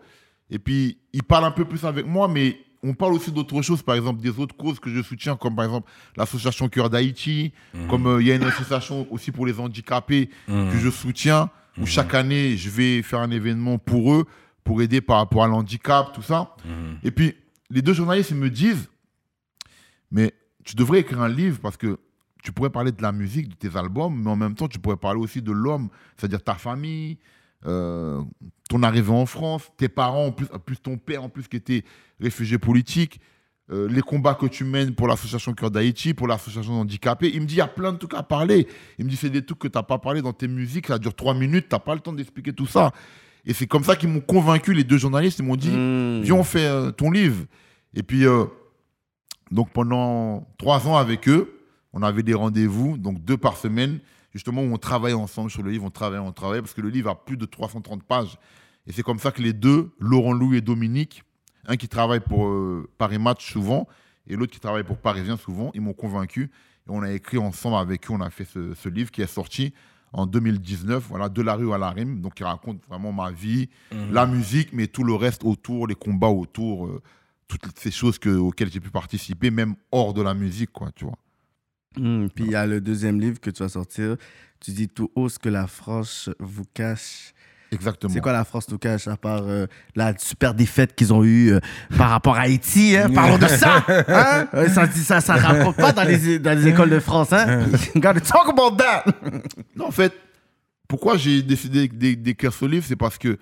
et puis ils parlent un peu plus avec moi, mais on parle aussi d'autres choses, par exemple des autres causes que je soutiens, comme par exemple l'association Cœur d'Haïti, comme euh, il y a une association aussi pour les handicapés que je soutiens, où chaque année, je vais faire un événement pour eux, pour aider par rapport à l'handicap, tout ça. Et puis, les deux journalistes, ils me disent, mais tu devrais écrire un livre parce que tu pourrais parler de la musique, de tes albums, mais en même temps, tu pourrais parler aussi de l'homme, c'est-à-dire ta famille, euh, ton arrivée en France, tes parents, en plus, en plus ton père, en plus qui était réfugié politique, euh, les combats que tu mènes pour l'association Cœur d'Haïti, pour l'association handicapés. Il me dit, il y a plein de trucs à parler. Il me dit, c'est des trucs que tu n'as pas parlé dans tes musiques, ça dure trois minutes, tu n'as pas le temps d'expliquer tout ça. Et c'est comme ça qu'ils m'ont convaincu, les deux journalistes, ils m'ont dit, Mmh. viens, on fait euh, ton livre. Et puis, donc pendant trois ans avec eux, on avait des rendez-vous, donc deux par semaine, justement, où on travaillait ensemble sur le livre, on travaillait, on travaillait, parce que le livre a plus de 330 pages. Et c'est comme ça que les deux, Laurent Louis et Dominique, un qui travaille pour euh, Paris Match souvent, et l'autre qui travaille pour Parisien souvent, ils m'ont convaincu. Et on a écrit ensemble avec eux, on a fait ce, ce livre qui est sorti en 2019, voilà, De la rue à la rime, donc qui raconte vraiment ma vie, la musique, mais tout le reste autour, les combats autour, euh, toutes ces choses que, auxquelles j'ai pu participer, même hors de la musique, quoi, tu vois. Hum, Puis il y a le deuxième livre que tu vas sortir. Tu dis tout haut ce que la France vous cache. Exactement. C'est quoi la France nous cache à part euh, la super défaite qu'ils ont eue euh, par rapport à Haïti hein? Parlons de ça hein? Euh, Ça ça, ça rapporte pas dans les, dans les écoles de France. Hein? You gotta talk about that Non, en fait, pourquoi j'ai décidé d'é- d'écrire ce livre, c'est parce que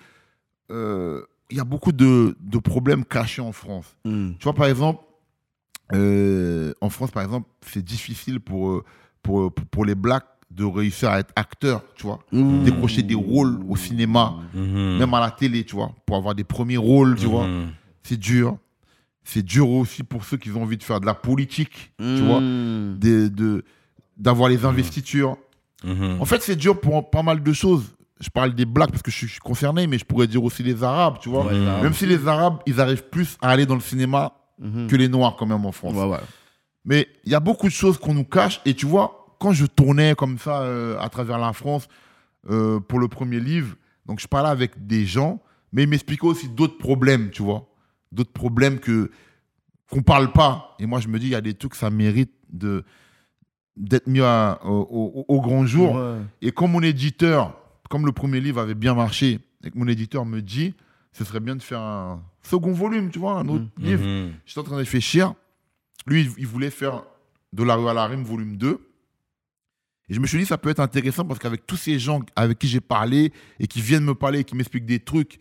euh, y a beaucoup de, de problèmes cachés en France. Hum. Tu vois, par exemple, euh, en France, par exemple, c'est difficile pour, euh, pour, pour, pour les blacks de réussir à être acteurs, tu vois, Mmh. décrocher des rôles au cinéma, même à la télé, tu vois, pour avoir des premiers rôles, tu vois. C'est dur. C'est dur aussi pour ceux qui ont envie de faire de la politique, tu vois, de, d'avoir les investitures. En fait, c'est dur pour pas mal de choses. Je parle des blacks parce que je suis- concerné, mais je pourrais dire aussi les arabes, tu vois. Ouais. Même si les arabes, ils arrivent plus à aller dans le cinéma Mhm. que les noirs quand même en France. Ouais, ouais. Mais il y a beaucoup de choses qu'on nous cache. Et tu vois, quand je tournais comme ça euh, à travers la France euh, pour le premier livre, donc je parlais avec des gens, mais ils m'expliquaient aussi d'autres problèmes, tu vois. D'autres problèmes que qu'on parle pas. Et moi, je me dis, il y a des trucs, ça mérite de d'être mis à- au, au- au grand jour. Ouais. Et comme mon éditeur, comme le premier livre avait bien marché, et que mon éditeur me dit, ce serait bien de faire un second volume, tu vois, un autre livre. J'étais en train de réfléchir. Lui, il- voulait faire De la rue à la rime, volume 2. Et je me suis dit, ça peut être intéressant parce qu'avec tous ces gens avec qui j'ai parlé et qui viennent me parler et qui m'expliquent des trucs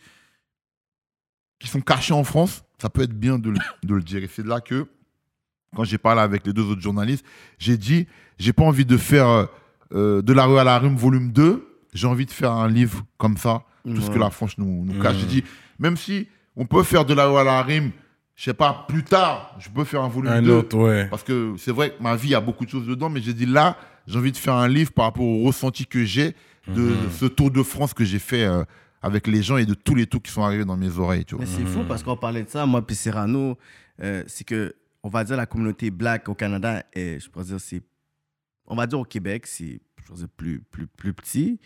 qui sont cachés en France, ça peut être bien de, le- de le dire. Et c'est là que, quand j'ai parlé avec les deux autres journalistes, j'ai dit, j'ai pas envie de faire euh, euh, De la rue à la rime, volume 2. J'ai envie de faire un livre comme ça, tout ce que la France nous, nous cache. J'ai dit, même si on peut faire de la à la rime, je sais pas, plus tard, je peux faire un volume Un 2. autre, ouais. Parce que c'est vrai que ma vie, il y a beaucoup de choses dedans, mais j'ai dit là, j'ai envie de faire un livre par rapport au ressenti que j'ai de Mhm. ce Tour de France que j'ai fait euh, avec les gens et de tous les tours qui sont arrivés dans mes oreilles, tu vois. Mais c'est fou parce qu'on parlait de ça, moi puis Serrano, euh, c'est que, on va dire, la communauté black au Canada, est, je pourrais dire, c'est. On va dire au Québec, c'est je pourrais dire, plus, plus, plus petit.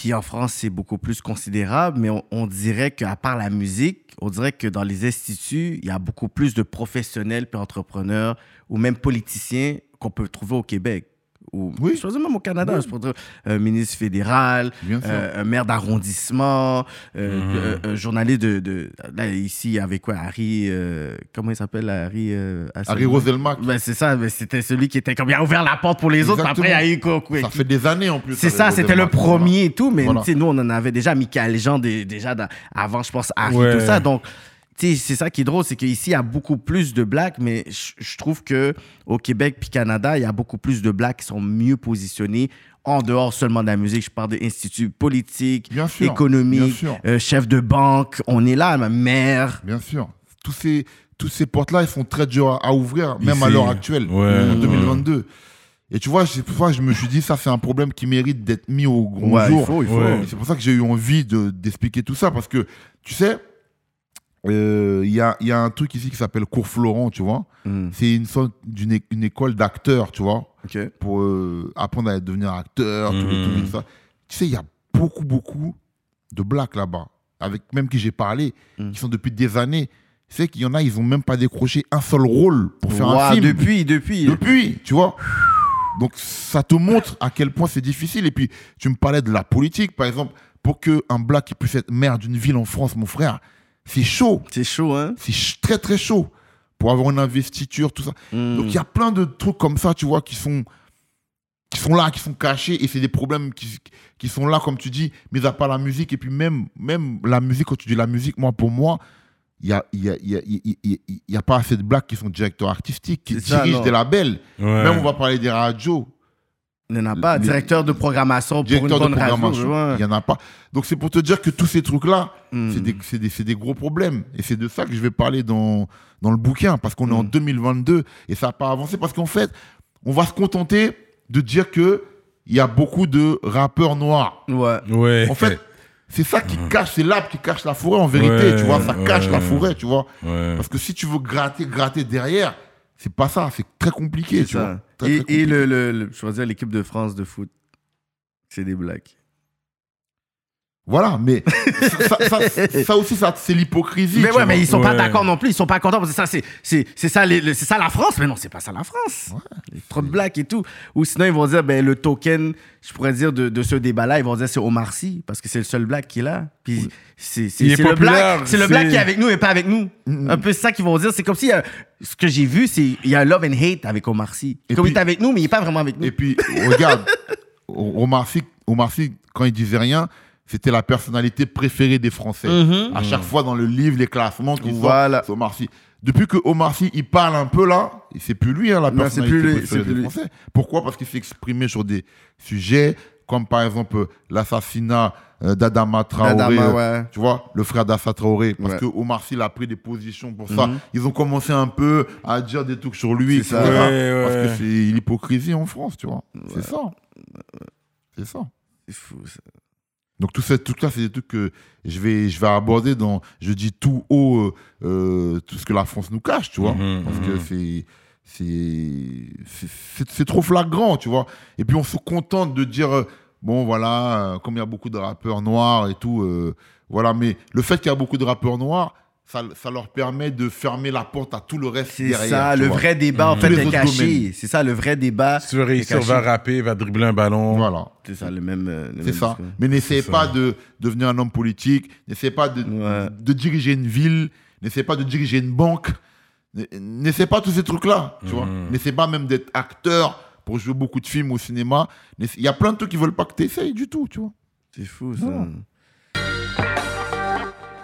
Puis en France, c'est beaucoup plus considérable, mais on, on dirait qu'à part la musique, on dirait que dans les instituts, il y a beaucoup plus de professionnels puis entrepreneurs ou même politiciens qu'on peut trouver au Québec. Ou, Oui. Je même au Canada, je pourrais dire un ministre fédéral, euh, un maire d'arrondissement, euh, euh, un journaliste de, de- Là, ici, avec quoi Harry. euh, comment il s'appelle Harry euh? Harry Roselmack, Ben, c'est ça, ben, c'était celui qui était comme. Il a ouvert la porte pour les autres, après, il y a eu quoi, quoi, ça fait des années en plus. c'est ça, c'était le premier et tout, mais Voilà. tu sais, nous, on en avait déjà Michael Jean déjà dans- avant, je pense, Harry, Ouais. tout ça. Donc, c'est ça qui est drôle, c'est qu'ici, il y a beaucoup plus de blacks, mais je trouve que au Québec puis Canada, il y a beaucoup plus de blacks qui sont mieux positionnés en dehors seulement de la musique. Je parle d'instituts politiques, Bien sûr, bien économiques, euh, chefs de banque. On est là, ma mère. Bien sûr. Tous ces, tous ces portes-là, ils sont très durs à, à ouvrir, même à l'heure actuelle, Ouais. en 2022. Et tu vois, c'est pour ça que je me suis dit, ça, c'est un problème qui mérite d'être mis au grand Ouais, il jour. faut, il faut. Ouais. Et C'est pour ça que j'ai eu envie de- d'expliquer tout ça, parce que, tu sais, euh, il y, a, y a un truc ici qui s'appelle Cours Florent, tu vois. Mm. C'est une sorte d'une une école d'acteurs, tu vois, pour euh, apprendre à devenir acteur, tout ça. Tu sais, il y a beaucoup, beaucoup de blacks là-bas, avec même qui j'ai parlé, Mhm. qui sont depuis des années. Tu sais qu'il y en a, ils ont même pas décroché un seul rôle pour faire un film. depuis, depuis. Depuis, tu vois. Donc ça te montre à quel point c'est difficile. Et puis tu me parlais de la politique, par exemple, pour que un black puisse être maire d'une ville en France, mon frère, c'est chaud, C'est chaud, hein? c'est ch- très très chaud pour avoir une investiture, tout ça. Mm. Donc il y a plein de trucs comme ça, tu vois, qui sont qui sont là, qui sont cachés, et c'est des problèmes qui, qui sont là, comme tu dis, mis à part la musique, et puis même, même la musique, quand tu dis la musique, moi, pour moi, il n'y a, y a, il y a, il y a- il y a pas assez de blacks qui sont directeurs artistiques, qui ça, dirigent des labels. Ouais. Même on va parler des radios, Il n'y en a pas. Les- Directeur de programmation pour directeurs une de bonne radio. programmation, ouais. il n'y en a pas. Donc c'est pour te dire que tous ces trucs-là, Mm. c'est des, gros problèmes. Et c'est de ça que je vais parler dans, dans le bouquin, parce qu'on est en Mm. 2022 et ça n'a pas avancé. Parce qu'en fait, on va se contenter de dire que il y a beaucoup de rappeurs noirs. Ouais. Ouais. En fait, c'est ça qui cache, c'est l'arbre qui cache la forêt en vérité, Ouais, tu vois. Ça cache ouais. la forêt, tu vois. Ouais. Parce que si tu veux gratter, gratter derrière, c'est pas ça, c'est très compliqué, vois. ça. Très, et très et compliqué. le, le, le- je vais dire l'équipe de France de foot, c'est des blacks. Voilà, mais ça, ça- ça- ça aussi, ça, c'est l'hypocrisie. Mais ouais, mais vois. ils sont pas Ouais. d'accord non plus. Ils sont pas contents parce que ça, c'est, c'est, c'est ça, les- c'est ça la France. Mais non, c'est pas ça la France. Trop de blacks et tout. Ou sinon, ils vont dire, ben, le token, je pourrais dire, de, de ce débat-là, ils vont dire c'est Omar Sy parce que c'est le seul black qui est là. Puis c'est, c'est, le black, c'est le black qui est avec nous et pas avec nous. Mm-hmm. Un peu ça qu'ils vont dire. C'est comme si, euh, ce que j'ai vu, c'est, il y a un love and hate avec Omar Sy. Et Comme puis- il est avec nous, mais il est pas vraiment avec nous. Et puis, regarde, Omar Sy, Omar Sy, quand il disait rien, c'était la personnalité préférée des Français. Mhm. À chaque fois dans le livre, les classements qui Voilà. c'est Omar Sy. Depuis que Omar Sy, il parle un peu là, c'est plus lui, hein, la Non, personnalité plus lui, préférée plus des lui. Français. Pourquoi? Parce qu'il s'est exprimé sur des sujets comme par exemple euh, l'assassinat euh, d'Adama Traoré. Euh, ouais. Tu vois, le frère d'Assa Traoré. Parce Ouais. que Omar Sy il a pris des positions pour ça. Mhm. Ils ont commencé un peu à dire des trucs sur lui, C'est etc. ça. Ouais, Parce que c'est l'hypocrisie en France, tu vois. C'est ça. C'est ça. C'est fou, ça. Donc tout, ça, tout ça, c'est des trucs que je vais, je vais aborder dans, je dis tout haut, euh, euh, tout ce que la France nous cache, tu vois. Mhm, parce mhm. que c'est, c'est, c'est- trop flagrant, tu vois. Et puis on se contente de dire, euh, bon voilà, euh, comme il y a beaucoup de rappeurs noirs et tout, voilà. Mais le fait qu'il y a beaucoup de rappeurs noirs, ça, ça leur permet de fermer la porte à tout le reste C'est derrière. ça, tu le vois. vrai débat, en fait, est caché. C'est ça, le vrai débat. Si tu veux réussir, va rapper, va dribbler un ballon. Voilà. C'est ça, le même. euh, le C'est ça. discours. Mais n'essayez C'est pas ça. de devenir un homme politique, n'essayez pas de, Ouais. de diriger une ville, n'essayez pas de diriger une banque, n'essayez pas tous ces trucs-là, tu vois. Mhm. N'essayez pas même d'être acteur pour jouer beaucoup de films au cinéma. Il y a plein de trucs qui veulent pas que tu essayes du tout, tu vois. C'est fou, ça. Non.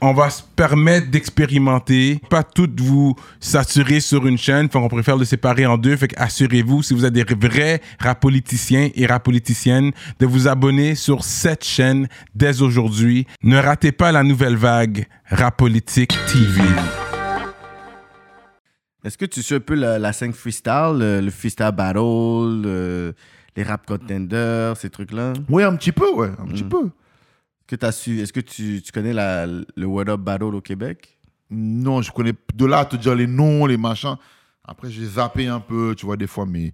On va se permettre d'expérimenter, pas toutes vous saturer sur une chaîne, fait qu'on préfère le séparer en deux, fait que assurez-vous, si vous êtes des vrais rap politiciens et rap politiciennes, de vous abonner sur cette chaîne dès aujourd'hui. Ne ratez pas la nouvelle vague Rap Politique TV. Est-ce que tu suis un peu la, la scène freestyle, le, le freestyle battle, le- les rap contenders, ces trucs-là? Oui, un petit peu, ouais, un petit Mm. peu. Que su, est-ce que tu, tu connais la, le Word Up Battle au Québec? Non, je connais de là à te dire les noms, les machins. Après, j'ai zappé un peu, tu vois, des fois, mais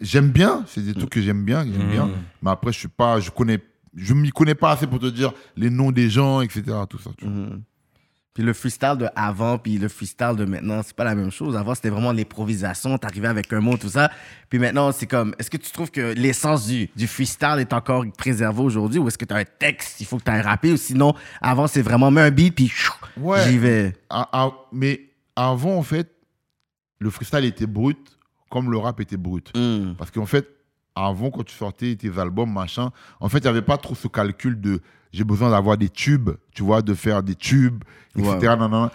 j'aime bien. C'est des trucs que j'aime bien, que j'aime bien. Mais après, je suis pas, je connais, je m'y connais pas assez pour te dire les noms des gens, etc. Tout ça. tu vois. Puis le freestyle de avant, puis le freestyle de maintenant, c'est pas la même chose. Avant, c'était vraiment l'improvisation, t'arrivais avec un mot, tout ça. Puis maintenant, c'est comme, est-ce que tu trouves que l'essence du, du freestyle est encore préservée aujourd'hui, ou est-ce que t'as un texte, il faut que t'aies rappé, ou sinon, avant, c'est vraiment, mets un beat, puis chou, Ouais. j'y vais. Ah, ah, mais avant, en fait, le freestyle était brut, comme le rap était brut. Mhm. Parce qu'en fait, avant, quand tu sortais tes albums, machin, en fait, il n'y avait pas trop ce calcul de j'ai besoin d'avoir des tubes, tu vois, de faire des tubes, etc. Ouais. Non, non,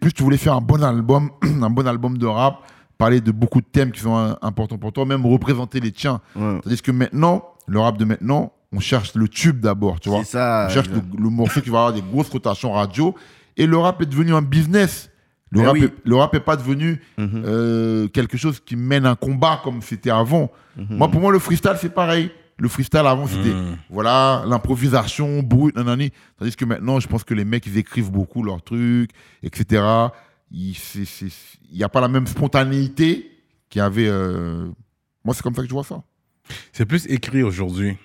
plus, tu voulais faire un bon album, un bon album de rap, parler de beaucoup de thèmes qui sont importants pour toi, même représenter les tiens. Ouais. Tandis que maintenant, le rap de maintenant, on cherche le tube d'abord, tu vois. Ça. On cherche le, le morceau qui va avoir des grosses rotations radio. Et le rap est devenu un business. Le, rap, oui. est, le rap est pas devenu Mhm. euh, quelque chose qui mène un combat comme c'était avant. Mhm. Moi, pour moi, le freestyle, c'est pareil. Le freestyle avant, c'était Mm. voilà l'improvisation brute, nanani. Tandis que maintenant, je pense que les mecs, ils écrivent beaucoup leurs trucs, etc. Il n'y a pas la même spontanéité qu'il y avait. euh, Moi, c'est comme ça que je vois ça. C'est plus écrit aujourd'hui.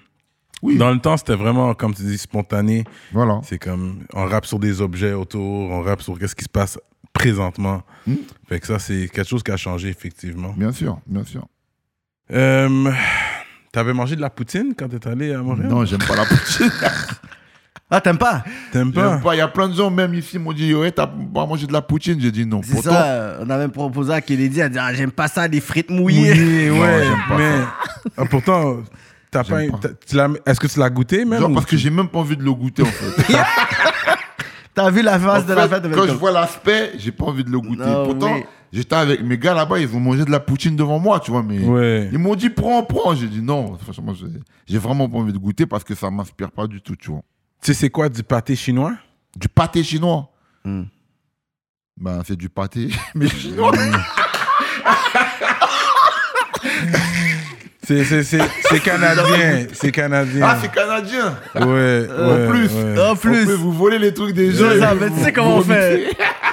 Oui, Dans le temps, c'était vraiment, comme tu dis, spontané. voilà. C'est comme, on rappe sur des objets autour, on rappe sur qu'est-ce qui se passe présentement. Mm. Fait que ça, c'est quelque chose qui a changé, effectivement. Bien sûr, bien sûr. Euh, T'avais mangé de la poutine quand t'es allé à Montréal? Non, j'aime pas la poutine. Ah, t'aimes pas? T'aimes pas? Il y a plein de gens, même ici, m'ont dit Ouais, t'as pas mangé de la poutine J'ai dit non. C'est Pourtant, ça, on avait proposé à Kennedy, elle dit, ah, j'aime pas ça, des frites mouillées. Mouillé, Non, ouais. j'aime pas mais ah, pourtant, t'as pas, est-ce que tu l'as goûté même? genre, parce que j'ai même pas envie de le goûter, en fait. T'as vu la En face de la fête quand je vois l'aspect, j'ai pas envie de le goûter. Non, Pourtant, oui. J'étais avec mes gars là-bas, ils ont mangé de la poutine devant moi, tu vois, mais Ouais. ils m'ont dit prends, prends. J'ai dit non, franchement, j'ai- vraiment pas envie de goûter parce que ça m'inspire pas du tout, tu vois. Tu sais, c'est quoi du pâté chinois? Du pâté chinois. Hmm. Ben, c'est du pâté, mais chinois. C'est, c'est, canadien. C'est canadien. Ah, c'est canadien. Ouais, ouais, en plus. ouais. En En plus, vous volez les trucs des gens. tu sais comment on fait.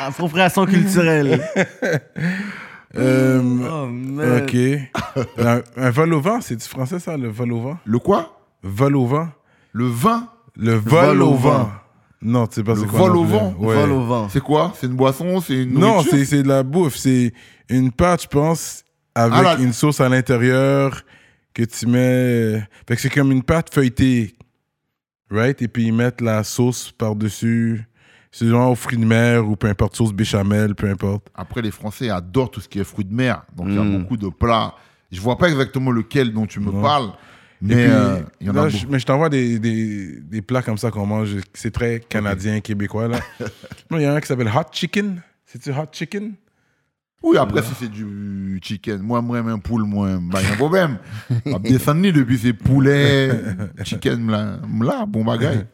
Appropriation culturelle. Euh, Oh, man. ok. un, un vol au vent, c'est du français ça, le vol au vent? Le quoi? Vol au vent? Le vin Le vol, vol au vent. vent. Non, tu sais pas c'est quoi. vol au plus. vent. Ouais. Vol au vent. C'est quoi? C'est une boisson? C'est une Non, c'est, c'est de la bouffe. C'est une pâte, je pense, avec Ah, une sauce à l'intérieur que tu mets. Fait que c'est comme une pâte feuilletée. Right? Et puis ils mettent la sauce par-dessus. C'est genre aux fruits de mer ou peu importe, sauce béchamel, peu importe. Après, les Français adorent tout ce qui est fruits de mer. Donc, il y a Mm. beaucoup de plats. Je vois pas exactement lequel dont tu me Non. parles. Mais puis, euh, il y en là, a je- beaucoup. mais je t'envoie des, des, des plats comme ça qu'on mange. C'est très canadien, québécois. là. Non, Il y en a un qui s'appelle Hot Chicken. C'est-tu Hot Chicken? Oui, après, si c'est du chicken, moi, moi, un poule, moi, bah, il y a un problème. Descendre depuis ces poulets, chicken, là, là, bon bagaille.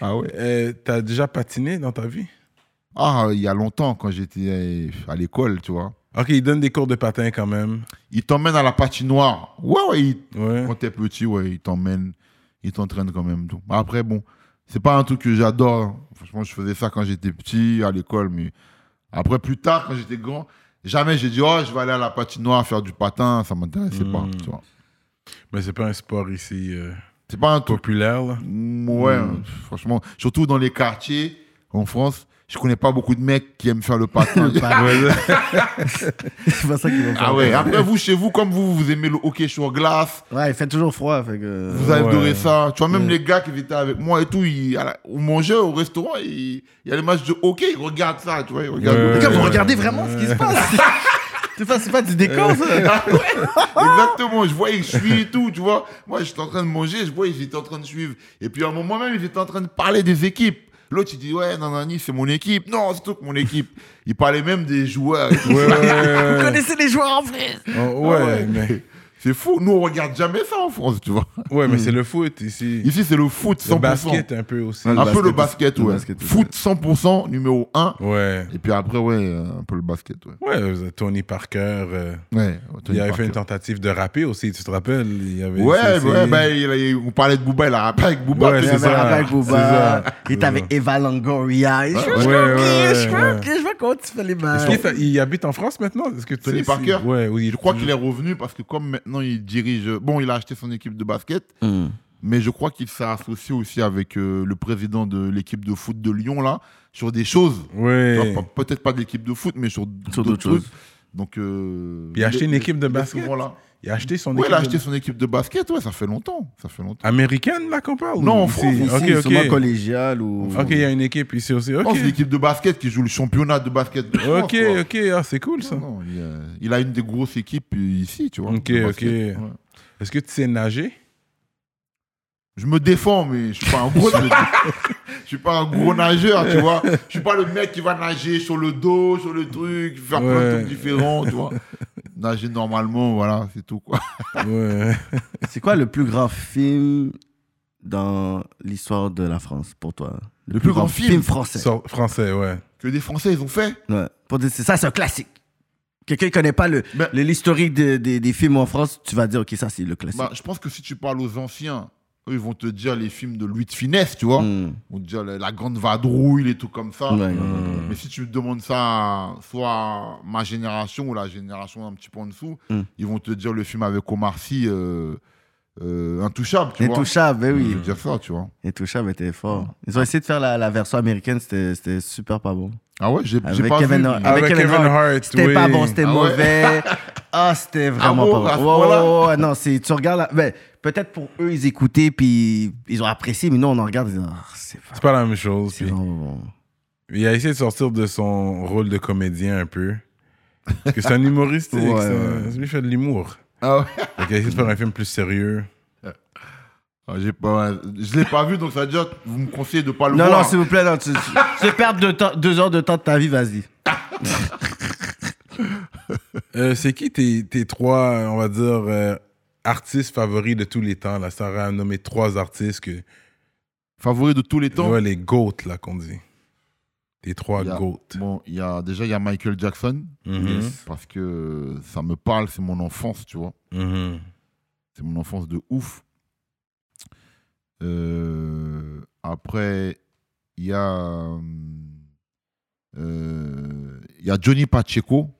Ah ouais? Euh, T'as déjà patiné dans ta vie? Ah, il y a longtemps, quand j'étais euh, à l'école, tu vois. Ok, ils donnent des cours de patin quand même. Il t'emmène à la patinoire. Ouais, ouais, il- Ouais. quand t'es petit, ouais, il t'emmène, il t'entraîne quand même. Tout. Après, bon, c'est pas un truc que j'adore. hein. Franchement, je faisais ça quand j'étais petit à l'école, mais après, plus tard, quand j'étais grand, jamais j'ai dit, oh, je vais aller à la patinoire faire du patin, ça m'intéressait pas, Mm. tu vois. Mais c'est pas un sport ici euh, C'est pas un truc. populaire. Là. Mm, Ouais, Mm. franchement, surtout dans les quartiers en France, je connais pas beaucoup de mecs qui aiment faire le patin. C'est pas ça qu'ils vont faire. ah ouais, après vous, chez vous, comme vous, vous aimez le hockey sur glace, Ouais, il fait toujours froid. Fait que... vous adorez Ouais. ça. Tu vois, même Ouais. les gars qui étaient avec moi et tout, ils, la- au manger au restaurant, il y a les matchs de hockey, ils regardent ça, tu vois, ils regardent Ouais. le Les gars, vous regardez vraiment ce qui se passe C'est pas, c'est pas du décor, ça. Exactement, je voyais que je suis et tout, tu vois. Moi, j'étais en train de manger, je voyais étaient en train de suivre. Et puis, à un moment même, ils étaient en train de parler des équipes. L'autre, il dit, ouais, Nanani, c'est mon équipe. Non, c'est tout que mon équipe. Il parlait même des joueurs. Ouais, ouais, Vous connaissez les joueurs en vrai. Oh, ouais, Ah ouais. mais, C'est fou. Nous, on regarde jamais ça en France, tu vois. ouais, mais c'est le foot ici. Ici, c'est le foot, 100%. Le basket un peu aussi. Un le peu le basket ouais. Le basket aussi. Foot 100%, numéro 1. Ouais. Et puis après, ouais, un peu le basket, ouais. Ouais, Tony Parker. euh, Ouais, il avait fait une tentative de rapper aussi, tu te rappelles? Il y avait Ouais, essayé- ouais, ben, il, il- on parlait de Booba, il a rappelé avec Booba. Ouais, c'est sais, Il ça, avec Booba. ça. Il était avec Eva Longoria. Je Ouais, vois, comment tu fais les mains. il habite en France maintenant? Est-ce que Tony Parker? Ouais, oui. Je crois qu'il est revenu parce que comme maintenant il dirige... Bon, il a acheté son équipe de basket, Hmm. mais je crois qu'il s'est associé aussi avec euh, le président de l'équipe de foot de Lyon, là, sur des choses. Ouais. Peut-être pas de l'équipe de foot, mais sur, Sur d'autres choses. Donc, euh, il a acheté une équipe de il est basket souvent là. Il a acheté son Ouais, équipe. il a de- acheté son équipe de basket, ouais, ça fait longtemps. Ça fait longtemps. Américaine, là, qu'on parle Non, en. France, Ici, Ok, sûrement ok. collégial ou. Ok, il y a une équipe ici aussi. Ok, Non, c'est l'équipe de basket qui joue le championnat de basket de France, ok, quoi. ok. Ah, c'est cool ça. Non, non, il, a, il a une des grosses équipes ici, tu vois. Ok, de ok. Ouais. Est-ce que tu sais nager? Je me défends, mais je suis pas un gros. je suis pas un gros nageur, tu vois. Je suis pas le mec qui va nager sur le dos, sur le truc, faire plein de trucs différents, tu vois. Nager normalement, voilà, c'est tout quoi. Ouais. C'est quoi le plus grand film dans l'histoire de la France pour toi? Le plus grand film français. Français, ouais. Que des Français ils ont fait? Ouais. Pour dire, c'est ça, c'est un classique. Quelqu'un qui connaît pas le, Ben- l'historique de- de- des films en France, tu vas dire, ok, ça c'est le classique. Bah, je pense que si tu parles aux anciens, eux, ils vont te dire les films de Louis de Finesse, tu vois. Hmm. Ils vont te dire la, la grande vadrouille, les trucs comme ça. Ouais. Mais si tu me demandes ça, à soit à ma génération ou la génération un petit peu en dessous, Mm. ils vont te dire le film avec Omar Sy, euh, euh, Intouchable, tu vois. Intouchable, ben Ils oui. vont te dire ça, tu vois. Intouchable était fort. Ils ont essayé de faire la, la version américaine, c'était, c'était super pas bon. Ah ouais, j'ai pas Kevin vu. Avec Avec, Kevin Kevin Hart. Hart, C'était oui. pas bon, c'était Ah ouais. mauvais. Ah, c'était vraiment bon, pas bon. non, c'est, tu regardes, la- ben, peut-être pour eux, ils écoutaient, puis ils ont apprécié, mais nous, on en regarde, ils disent, ah, c'est pas, C'est pas la même chose. puis- vraiment bon. Il a essayé de sortir de son rôle de comédien un peu. Parce que c'est un humoristique. Ouais. Lui, fait de l'humour. Ah ouais? Donc, il a essayé de faire un film plus sérieux. Ah, j'ai pas, je l'ai pas vu, donc ça veut dire que vous me conseillez de pas le Non, voir. non, s'il vous plaît, non, tu, temps- deux heures de temps de ta vie, vas-y. Euh, c'est qui tes, tes trois, on va dire, euh, artistes favoris de tous les temps? Là, ça aurait à nommer trois artistes que. Favori de tous les temps? Ouais, les GOAT, là, qu'on dit. Tes trois GOAT. Bon, il y a déjà il y a Michael Jackson Mhm. parce que ça me parle, c'est mon enfance, tu vois. Mhm. C'est mon enfance de ouf. Euh, après, il y a euh, il y a Johnny Pacheco.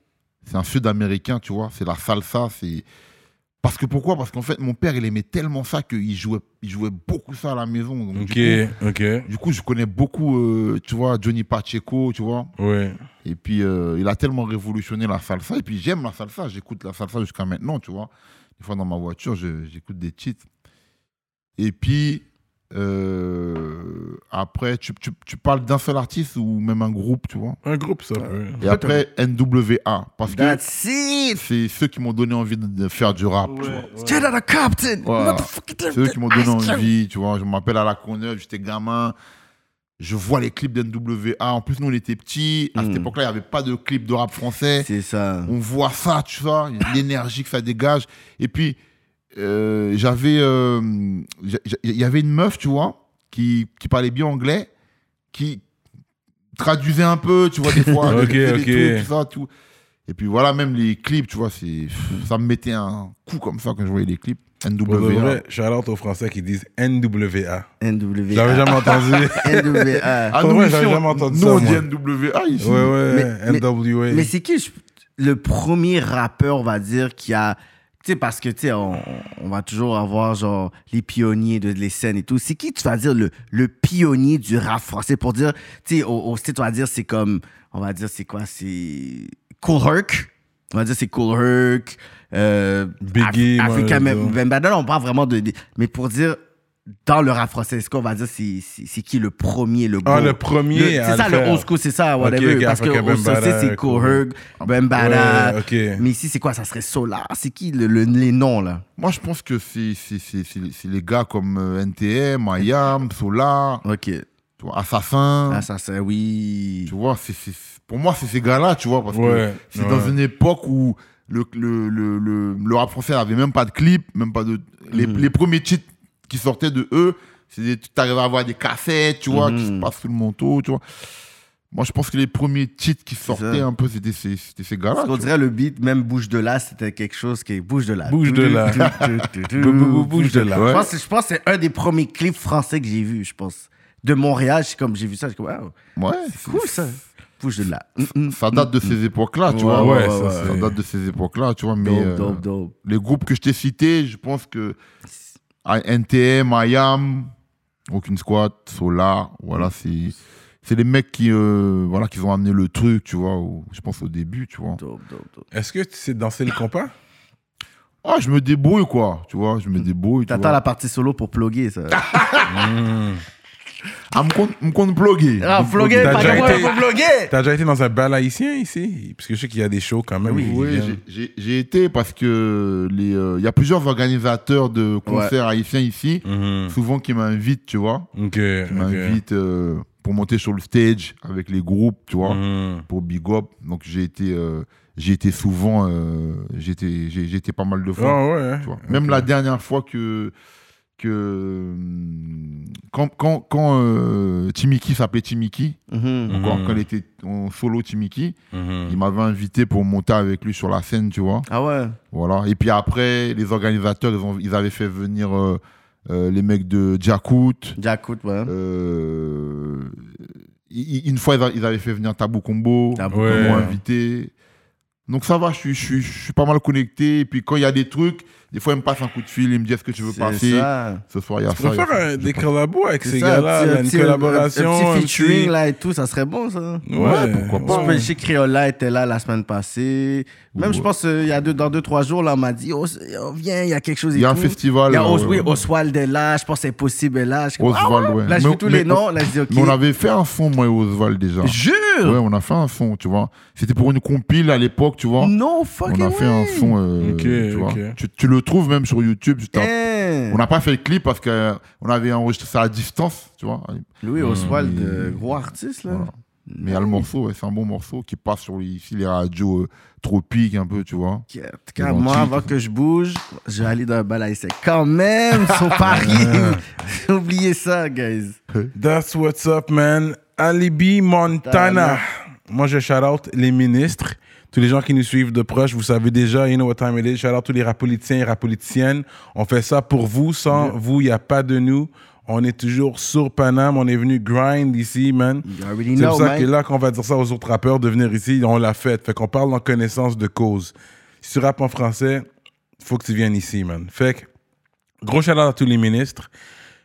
C'est un Sud-américain, tu vois. C'est la salsa. C'est parce que pourquoi? Parce qu'en fait, mon père, il aimait tellement ça qu'il jouait, il jouait beaucoup ça à la maison. Donc, Ok, du, coup, ok. du coup, je connais beaucoup, euh, tu vois, Johnny Pacheco, tu vois. Ouais. Et puis, euh, il a tellement révolutionné la salsa. Et puis, j'aime la salsa. J'écoute la salsa jusqu'à maintenant, tu vois. Des fois, dans ma voiture, j'écoute des titres. Et puis, euh, après, tu, tu- tu parles d'un seul artiste ou même un groupe, tu vois. Un groupe, ça. Et après, NWA. Parce que That's it! c'est ceux qui m'ont donné envie de, faire du rap, tu vois. Straight out of Compton! Ouais. Motherfucking C'est eux qui m'ont donné envie, tu vois. Je m'appelle à la Courneuve, j'étais gamin. Je vois les clips d'NWA. En plus, nous, on était petits. À cette Mm. époque-là, il n'y avait pas de clip de rap français. C'est ça. on voit ça, tu vois, l'énergie que ça dégage. Et puis, euh, j'avais. euh, Il y avait une meuf, tu vois, qui, qui parlait bien anglais, qui traduisait un peu, tu vois, des fois. Ok, des- des ok. trucs, tout ça, tout. Et puis voilà, même les clips, tu vois, c'est, ça me mettait un coup comme ça quand je voyais les clips. NWA. out aux Français qui disent NWA. NWA. J'avais jamais entendu. NWA. Ah, nous, ici, j'avais jamais entendu nous, ça, on dit. NWA ici. Ouais, ouais, NWA. Mais c'est qui le premier rappeur, on va dire, qui a. Tu sais, parce que, tu sais, on, on va toujours avoir, genre, les pionniers de les scènes et tout. C'est qui, tu vas dire, le, le pionnier du rap français? Pour dire, tu sais, au, au States, on va dire, c'est comme, on va dire, c'est quoi, c'est Cool Herc. On va dire, c'est Cool Herc. Euh, Biggie, Af- Africa veux Mem- dire. Bambaataa, là, on parle vraiment de, de- Mais pour dire, dans le rap français, est-ce qu'on va dire c'est qui le premier, le Ah, go? le premier C'est ça, le faire. old school, c'est ça, whatever. ok, parce que saucé, Bambaataa, c'est. Ouais, ok. Mais ici, c'est quoi? Ça serait Solar. C'est qui le, le- les noms, là? Moi, je pense que c'est les gars comme euh, NTM, Ayam, Solar, Ok. tu vois, Assassin. C'est oui. Tu vois, c'est c'est- pour moi, c'est ces gars-là, tu vois, parce Ouais, que c'est ouais. dans une époque où le, le, le, le, le rap français n'avait même pas de clip, même pas de. Les, Mhm. les premiers titres qui sortaient de eux, tu arrivais à avoir des cassettes, tu vois, qui se Mhm. passent sous le manteau, tu vois. Moi, je pense que les premiers titres qui sortaient ça. un peu, c'était ces, ces gars-là. Tu dirait le beat, même Bouge de là, c'était quelque chose qui est Bouge de là. Bouge de là. Bou- bou- bou- Bouge de là. Je pense, je pense que c'est un des premiers clips français que j'ai vu, je pense. De Montréal, comme j'ai vu ça, j'ai comme, wow. Ouais, c'est cool ça. Bouge de là. Mm, mm. Ça date de ces époques-là, tu vois. ouais, ça, Ça date de ces époques-là, tu vois. Mais euh, les groupes que je t'ai cités, je pense que NTM, IAM, Aucune Squad, Solar, voilà, c'est c'est les mecs qui euh, voilà qui ont amené le truc, tu vois. au- je pense au début, tu vois. Dope, dope, dope. Est-ce que tu sais danser le compas Ah, je me débrouille quoi, tu vois, je me débrouille. tu T'attends vois. la partie solo pour plugger ça. Ah, me compte, me compte plugger. Ah, T'as pas déjà de. T'as déjà été dans un bal haïtien ici? Parce que je sais qu'il y a des shows quand même. Oui, Oui, j'ai- été parce que les, euh, il y a plusieurs organisateurs de concerts haïtiens ici, Mhm. souvent qui m'invitent, tu vois, Ok. qui m'invitent euh, pour monter sur le stage avec les groupes, tu vois. Mhm. pour Big Up. Donc j'ai été, euh, j'ai été souvent, euh, j'ai été, été pas mal de fois. Ah ouais. tu vois. Même la dernière fois que, que hum, quand, quand, quand euh, Timiki s'appelait Timiki, Mhm. encore Mhm. quand il était en solo Timiki, Mhm. il m'avait invité pour monter avec lui sur la scène, tu vois. Ah ouais. Voilà. Et puis après, les organisateurs, ils, ont, ils avaient fait venir euh, euh, les mecs de Jakut. Jakut, ouais. Euh, une fois, ils avaient fait venir Tabou Combo. Tabou Ouais. Ils m'ont invité. Donc ça va, je suis, je, suis, je suis pas mal connecté. Et puis quand il y a des trucs, des fois, ils me passent un coup de fil, ils me disent est-ce que tu veux passer ça. Ce soir, il y a ça. il a faire un- des collabos avec ces gars-là, une collaboration. Un un petit featuring petit- là et tout, ça serait bon ça. Ouais, pourquoi pas. Je ouais. sais que Criolla était là la semaine passée. Même, je pense, euh, il y a deux, dans deux, trois jours, là, on m'a dit, oh, oh, viens, il y a quelque chose Il y a un festival. Il y a là, Os- ouais, oui. Oswald est là, je pense que c'est possible est là. Ah Oswald, ouais. Là, je tous mais- les noms, là, je dis, ok. Mais on avait fait un son, moi et Oswald, déjà. Jure! Ouais, on a fait un son, tu vois. C'était pour une compile à l'époque, tu vois. No On fucking a fait un son, euh, Ok, tu vois. ok. Tu, tu le trouves même sur YouTube. tu tapes- Eh. On n'a pas fait le clip parce qu'on avait enregistré ça à distance, tu vois. Louis Oswald, Mm. euh, gros artiste, là. Voilà. Mais il y a le morceau, ouais, c'est un bon morceau qui passe sur les, ici les radios euh, tropiques un peu, tu vois. En tout cas, Ils ont moi, avant que je bouge, je vais aller dans un bal à essai. Quand même, sur Paris. J'ai oublié ça, guys. That's what's up, man. Alibi Montana. Moi, je shout out les ministres. Tous les gens qui nous suivent de proche, vous savez déjà, you know what time it is. Shout out tous les rap politiciens et rap politiciennes. On fait ça pour vous. Sans vous, il n'y a pas de nous. On est toujours sur Paname. On est venu grind ici, man. C'est pour ça man. que là, qu'on va dire ça aux autres rappeurs de venir ici, on l'a fait. Fait qu'on parle en connaissance de cause. Si tu rappes en français, faut que tu viennes ici, man. Fait que, gros shout à tous les ministres.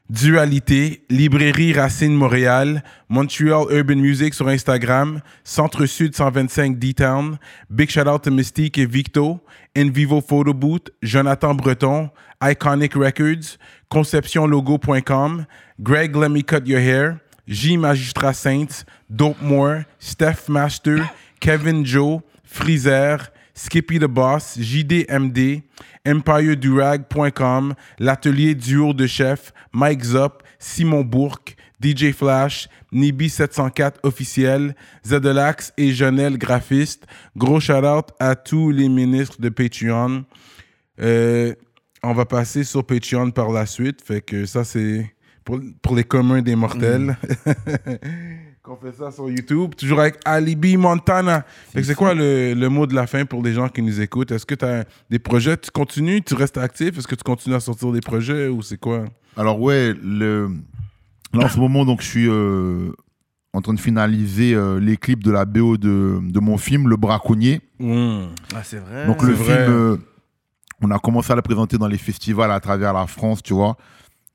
Dualité, Librairie Racine Montréal, Montreal Urban Music sur Instagram, Centre Sud 125 D-Town, Big shout out to Mystique et Victo, In Vivo Photo Booth, Jonathan Breton, Iconic Records, ConceptionLogo.com, Greg Let Me Cut Your Hair, J Magistrat Saints, Dope More, Steph Master, Kevin Joe, Freezer, Skippy the Boss, JDMD, EmpireDurag.com, l'atelier duo de chef, Mike Zop, Simon Bourque, DJ Flash, Nibi704 officiel, Zedelax et Jonel graphiste. Gros shout-out à tous les ministres de Patreon. Euh, on va passer sur Patreon par la suite. Fait que ça, c'est pour, pour les communs des mortels. Qu'on fait ça sur YouTube. Toujours avec Alibi Montana. C'est quoi le, le mot de la fin pour les gens qui nous écoutent? Est-ce que tu as des projets? Tu continues? Tu restes actif? Est-ce que tu continues à sortir des projets ou c'est quoi? Alors ouais, le... là en ce moment, donc je suis euh, en train de finaliser euh, les clips de la BO de, de mon film, Le Braconnier. Hmm. Ah, c'est vrai. Donc le film, euh, on a commencé à le présenter dans les festivals à travers la France, tu vois.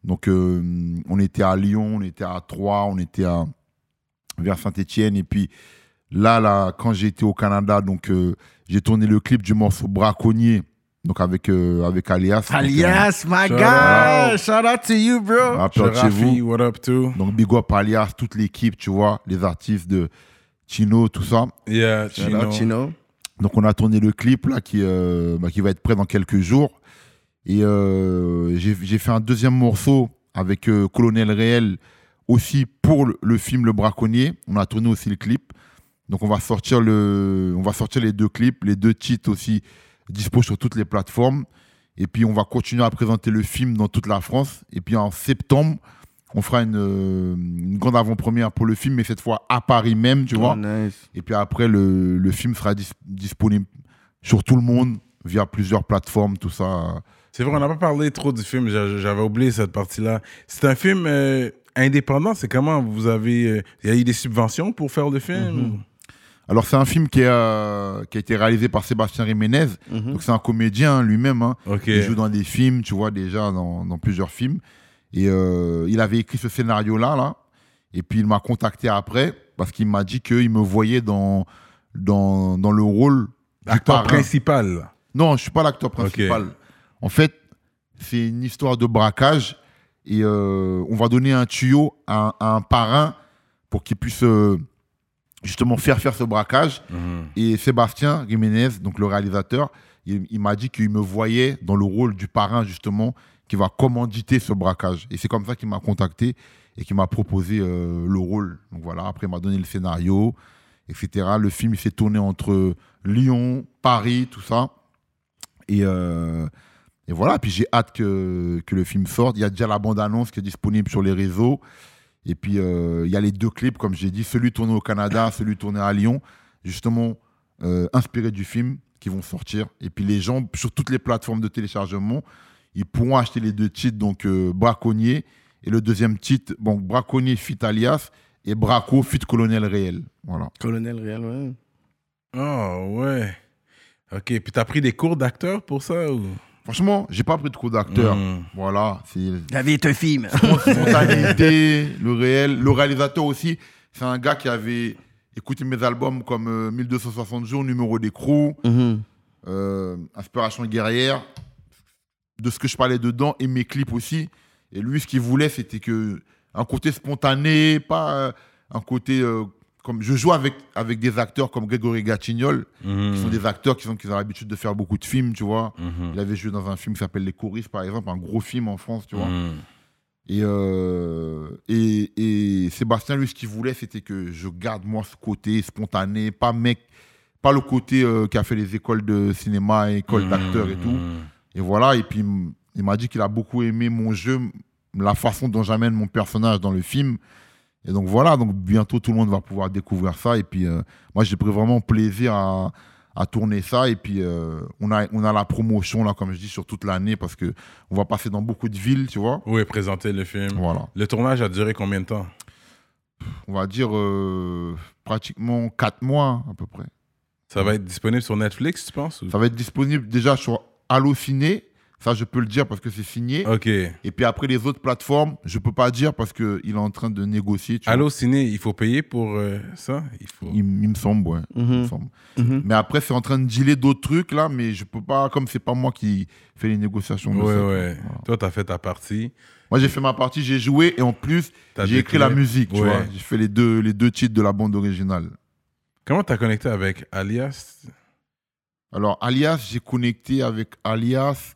Donc euh, on était à Lyon, on était à Troyes, on était à vers Saint-Étienne et puis là là quand j'ai été au Canada, donc euh, j'ai tourné le clip du morceau Braconnier donc avec, euh, avec Alias. Donc, Alias, my Shout guy. Shout out to you, bro. euh, rappeur chez vous. What up too? Donc Big Up Alias, toute l'équipe, tu vois, les artistes de Chino, tout ça. Yeah, Chino. out Chino. Donc on a tourné le clip là qui, euh, bah, qui va être prêt dans quelques jours. Et euh, j'ai j'ai fait un deuxième morceau avec euh, Colonel Réel aussi pour le, le film Le Braconnier. On a tourné aussi le clip. Donc on va sortir le, on va sortir les deux clips, les deux titres aussi dispo sur toutes les plateformes. Et puis on va continuer à présenter le film dans toute la France. Et puis en septembre, on fera une, une grande avant-première pour le film, mais cette fois à Paris même, tu vois. Oh, nice. Et puis après, le, le film sera dis- disponible sur tout le monde via plusieurs plateformes, tout ça. C'est vrai, on n'a pas parlé trop du film. J'a- J'avais oublié cette partie-là. C'est un film euh, indépendant. C'est comment vous avez. euh, Il y a eu des subventions pour faire le film? Mhm. Alors, c'est un film qui, euh, qui a été réalisé par Sébastien Jiménez. Mhm. Donc, c'est un comédien lui-même. hein. Il joue dans des films, tu vois, déjà dans, dans plusieurs films. Et euh, il avait écrit ce scénario-là, là. Et puis, il m'a contacté après parce qu'il m'a dit qu'il me voyait dans, dans, dans le rôle du Acteur parrain. principal. Non, je suis pas l'acteur principal. En fait, c'est une histoire de braquage et euh, on va donner un tuyau à, à un parrain pour qu'il puisse euh, justement faire faire ce braquage. Mhm. Et Sébastien Jiménez, donc le réalisateur, il, il m'a dit qu'il me voyait dans le rôle du parrain justement qui va commanditer ce braquage. Et c'est comme ça qu'il m'a contacté et qu'il m'a proposé euh, le rôle. Donc voilà, après il m'a donné le scénario, etc. Le film il s'est tourné entre Lyon, Paris, tout ça. Et, et voilà, puis j'ai hâte que, que le film sorte. Il y a déjà la bande-annonce qui est disponible sur les réseaux. Et puis, euh, il y a les deux clips, comme j'ai dit, celui tourné au Canada, celui tourné à Lyon, justement euh, inspiré du film, qui vont sortir. Et puis, les gens, sur toutes les plateformes de téléchargement, ils pourront acheter les deux titres, donc euh, Braconnier, et le deuxième titre, bon, Braconnier fit alias, et Braco fit Colonel Réel. Voilà. Colonel Réel, ouais. Oh, ouais. Ok. Puis t'as pris des cours d'acteur pour ça? Ou... Franchement, j'ai pas pris de cours d'acteur. Mhm. Voilà, La vie est un film. spontanéité, le réel. Le réalisateur aussi, c'est un gars qui avait écouté mes albums comme euh, 1260 jours, numéro d'écrou, Mhm. euh, Inspiration guerrière, de ce que je parlais dedans, et mes clips aussi. Et lui, ce qu'il voulait, c'était que un côté spontané, pas euh, un côté euh, comme je joue avec avec des acteurs comme Grégory Gatignol, Mhm. qui sont des acteurs qui sont qui ont l'habitude de faire beaucoup de films, tu vois. Mhm. Il avait joué dans un film qui s'appelle Les Choristes, par exemple, un gros film en France, tu vois. Mhm. Et, euh, et, et Sébastien, lui, ce qu'il voulait, c'était que je garde, moi, ce côté spontané, pas mec, pas le côté euh, qui a fait les écoles de cinéma, écoles d'acteurs et tout. Et voilà, et puis il m'a dit qu'il a beaucoup aimé mon jeu, la façon dont j'amène mon personnage dans le film. Et donc voilà, donc bientôt tout le monde va pouvoir découvrir ça. Et puis euh, moi, j'ai pris vraiment plaisir à, à tourner ça. Et puis euh, on, a, on a la promotion, là, comme je dis, sur toute l'année parce que on va passer dans beaucoup de villes, tu vois. Oui, présenter le film. Voilà. Le tournage a duré combien de temps? on va dire euh, pratiquement 4 mois à peu près. Ça va être disponible sur Netflix, tu penses? Ça va être disponible déjà sur Allociné, ça je peux le dire parce que c'est signé. Ok. Et puis après les autres plateformes, je peux pas dire parce qu'il est en train de négocier. tu vois. Allô, Ciné, il faut payer pour euh, ça? Il faut... Il, m- il me semble, ouais. il me Mhm. Mhm. Mais après, c'est en train de dealer d'autres trucs là, mais je peux pas, comme c'est pas moi qui fais les négociations. Ouais, ça, ouais. Voilà. Toi, t'as fait ta partie. Moi, j'ai fait ma partie, j'ai joué et en plus, j'ai écrit la musique, tu vois. J'ai fait les deux, les deux titres de la bande originale. Comment t'as connecté avec Alias? Alors, Alias, j'ai connecté avec Alias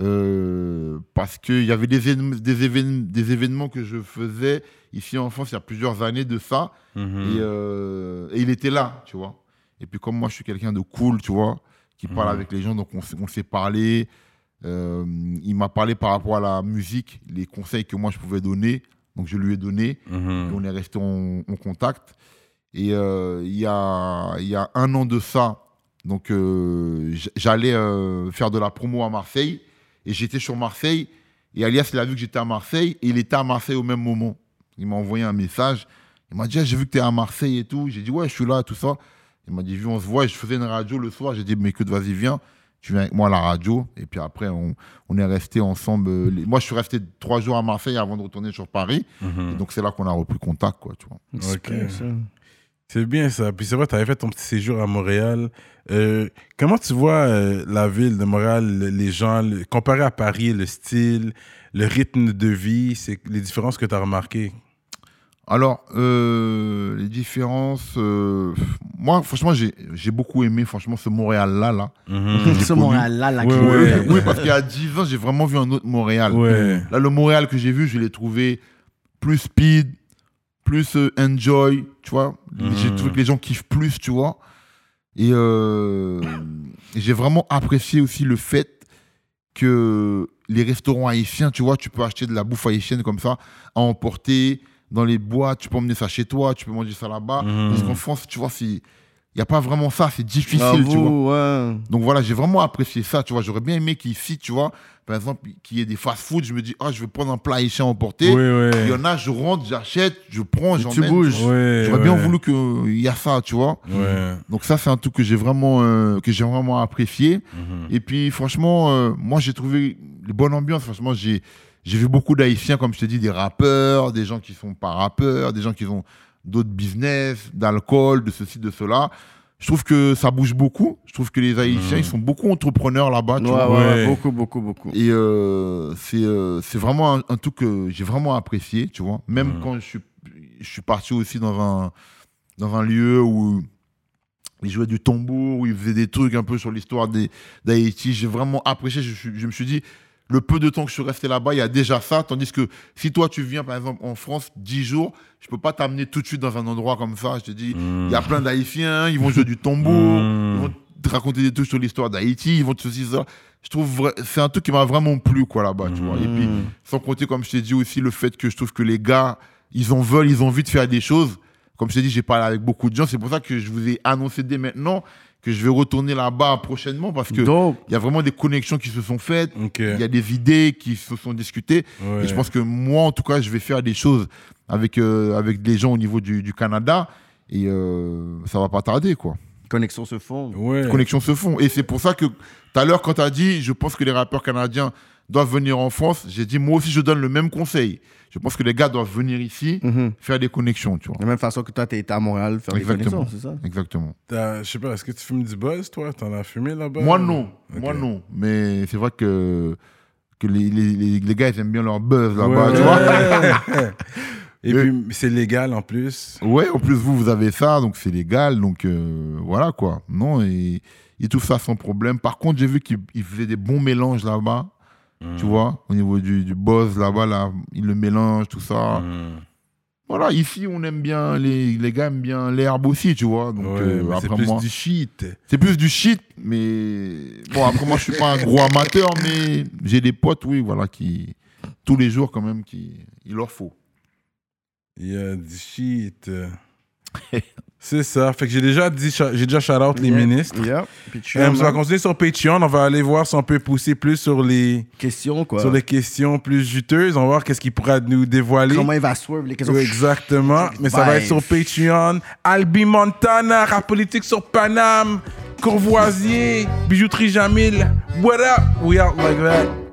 euh, parce qu'il y avait des, évén- des, évén- des événements que je faisais ici en France il y a plusieurs années de ça. Mhm. Et, euh, et il était là, tu vois. Et puis, comme moi, je suis quelqu'un de cool, tu vois, qui parle Mhm. avec les gens, donc on, s'est- on s'est parlé. Euh, il m'a parlé par rapport à la musique, les conseils que moi je pouvais donner. Donc, je lui ai donné. Mhm. Et on est resté en, en contact. Et il y, a, il y a un an de ça, donc j'allais faire de la promo à Marseille. Et j'étais sur Marseille. Et Alias, il a vu que j'étais à Marseille. Et il était à Marseille au même moment. Il m'a envoyé un message. Il m'a dit, Ah, j'ai vu que tu es à Marseille et tout. J'ai dit, ouais, je suis là, tout ça. Il m'a dit, viens, on se voit. Et je faisais une radio le soir. J'ai dit, mais écoute, vas-y, viens. Tu viens avec moi à la radio. Et puis après, on, on est resté ensemble. euh, Moi, je suis resté trois jours à Marseille avant de retourner sur Paris. Mhm. Et donc, c'est là qu'on a repris contact, quoi, tu vois. C'est bien ça. Puis c'est vrai, tu avais fait ton petit séjour à Montréal. Euh, comment tu vois euh, la ville de Montréal, le- les gens, le- comparé à Paris, le style, le rythme de vie, c'est les différences que tu as remarquées? Alors, euh, les différences. euh, moi, franchement, j'ai j'ai beaucoup aimé, franchement, ce Montréal-là. Là. Mhm. Ce. Montréal-là, là, Ouais, qui- ouais. Oui, parce qu'il y a 10 ans, j'ai vraiment vu un autre Montréal. Ouais. Là, le Montréal que j'ai vu, je l'ai trouvé plus speed, plus euh, enjoy, tu vois. Mhm. J'ai trouvé que les gens kiffent plus, tu vois. Et euh, et j'ai vraiment apprécié aussi le fait que les restaurants haïtiens, tu vois, tu peux acheter de la bouffe haïtienne comme ça, à emporter dans les boîtes, tu peux emmener ça chez toi, tu peux manger ça là-bas. Mhm. Parce qu'en France, tu vois, il n'y a pas vraiment ça, c'est difficile, tu vois. Ouais. Donc voilà, j'ai vraiment apprécié ça, tu vois. J'aurais bien aimé qu'ici, tu vois, par exemple, qu'il y ait des fast-food, je me dis, ah, je vais prendre un plat haïtien emporté. Oui, oui. Il y en a, je rentre, j'achète, je prends, j'emmène. tu bouges. J'aurais bien voulu qu'il y a ça, tu vois. Ouais. Donc ça, c'est un truc que j'ai vraiment, euh, que j'ai vraiment apprécié. Mhm. Et puis, franchement, euh, moi, j'ai trouvé les bonnes ambiances. Franchement, j'ai, j'ai vu beaucoup d'Haïtiens, comme je te dis, des rappeurs, des gens qui sont pas rappeurs, des gens qui ont d'autres business, d'alcool, de ceci, de cela. Je trouve que ça bouge beaucoup. Je trouve que les Haïtiens, Mhm. ils sont beaucoup entrepreneurs là-bas. tu Ouais, vois. ouais, beaucoup, beaucoup, beaucoup. Et euh, c'est euh, c'est vraiment un, un truc que j'ai vraiment apprécié, tu vois. Même Mhm. quand je suis, je suis parti aussi dans un, dans un lieu où ils jouaient du tambour, où ils faisaient des trucs un peu sur l'histoire des- d'Haïti. J'ai vraiment apprécié. Je me suis dit, le peu de temps que je suis resté là-bas, il y a déjà ça. Tandis que si toi, tu viens, par exemple, en France, 10 jours, je peux pas t'amener tout de suite dans un endroit comme ça. Je te dis, il y a plein d'Haïtiens, ils vont jouer du tambour, Mhm. ils vont te raconter des trucs sur l'histoire d'Haïti, ils vont te ceci, ça. Je trouve, c'est un truc qui m'a vraiment plu, quoi, là-bas, tu vois. Et puis, Mhm. sans compter, comme je t'ai dit aussi, le fait que je trouve que les gars, ils en veulent, ils ont envie de faire des choses. Comme je t'ai dit, j'ai parlé avec beaucoup de gens. C'est pour ça que je vous ai annoncé dès maintenant que je vais retourner là-bas prochainement parce que il y a vraiment des connexions qui se sont faites. Il y a des idées qui se sont discutées. Ouais. Et je pense que moi, en tout cas, je vais faire des choses avec, euh, avec des gens au niveau du, du Canada. Et euh, ça va pas tarder, quoi. Connexion se font. Ouais. Connexions se font. Et c'est pour ça que tout à l'heure, quand tu as dit, je pense que les rappeurs canadiens doivent venir en France, j'ai dit, moi aussi, je donne le même conseil. Je pense que les gars doivent venir ici, Mhm. faire des connexions, tu vois. De la même façon que toi, t'es été à Montréal faire des connexions, c'est ça? Exactement. T'as- Je sais pas, est-ce que tu fumes du buzz, toi? T'en as fumé là-bas? Moi, non. Moi, non. Mais c'est vrai que, que les, les, les, les gars, ils aiment bien leur buzz là-bas, Ouais. tu vois. Et Euh, puis, c'est légal en plus. Ouais, en plus, vous, vous avez ça, donc c'est légal. Donc, euh, voilà, quoi. Non, et, et tout ça sans problème. Par contre, j'ai vu qu'ils ils faisaient des bons mélanges là-bas, tu Mm. vois, au niveau du, du buzz là-bas, là, ils le mélangent, tout ça. Mhm. Voilà, ici, on aime bien, les, les gars aiment bien l'herbe aussi, tu vois. Donc, Ouais, euh, c'est plus moi, du shit. c'est plus du shit, mais bon, après, moi, je suis pas un gros amateur, mais j'ai des potes, oui, voilà, qui, tous les jours, quand même, qui, il leur faut. Il y a du shit. c'est ça. Fait que j'ai déjà dit, j'ai déjà shout out les Yeah. ministres. Yeah. Euh, on va continuer sur Patreon. On va aller voir si on peut pousser plus sur les, question, quoi. sur les questions plus juteuses. On va voir qu'est-ce qu'il pourra nous dévoiler. Comment il va swerve les questions. Oui, exactement. Mais ça va être sur Patreon. Albi Montana, rap politique sur Paname, Courvoisier, bijouterie Jamil. What up? We out like that.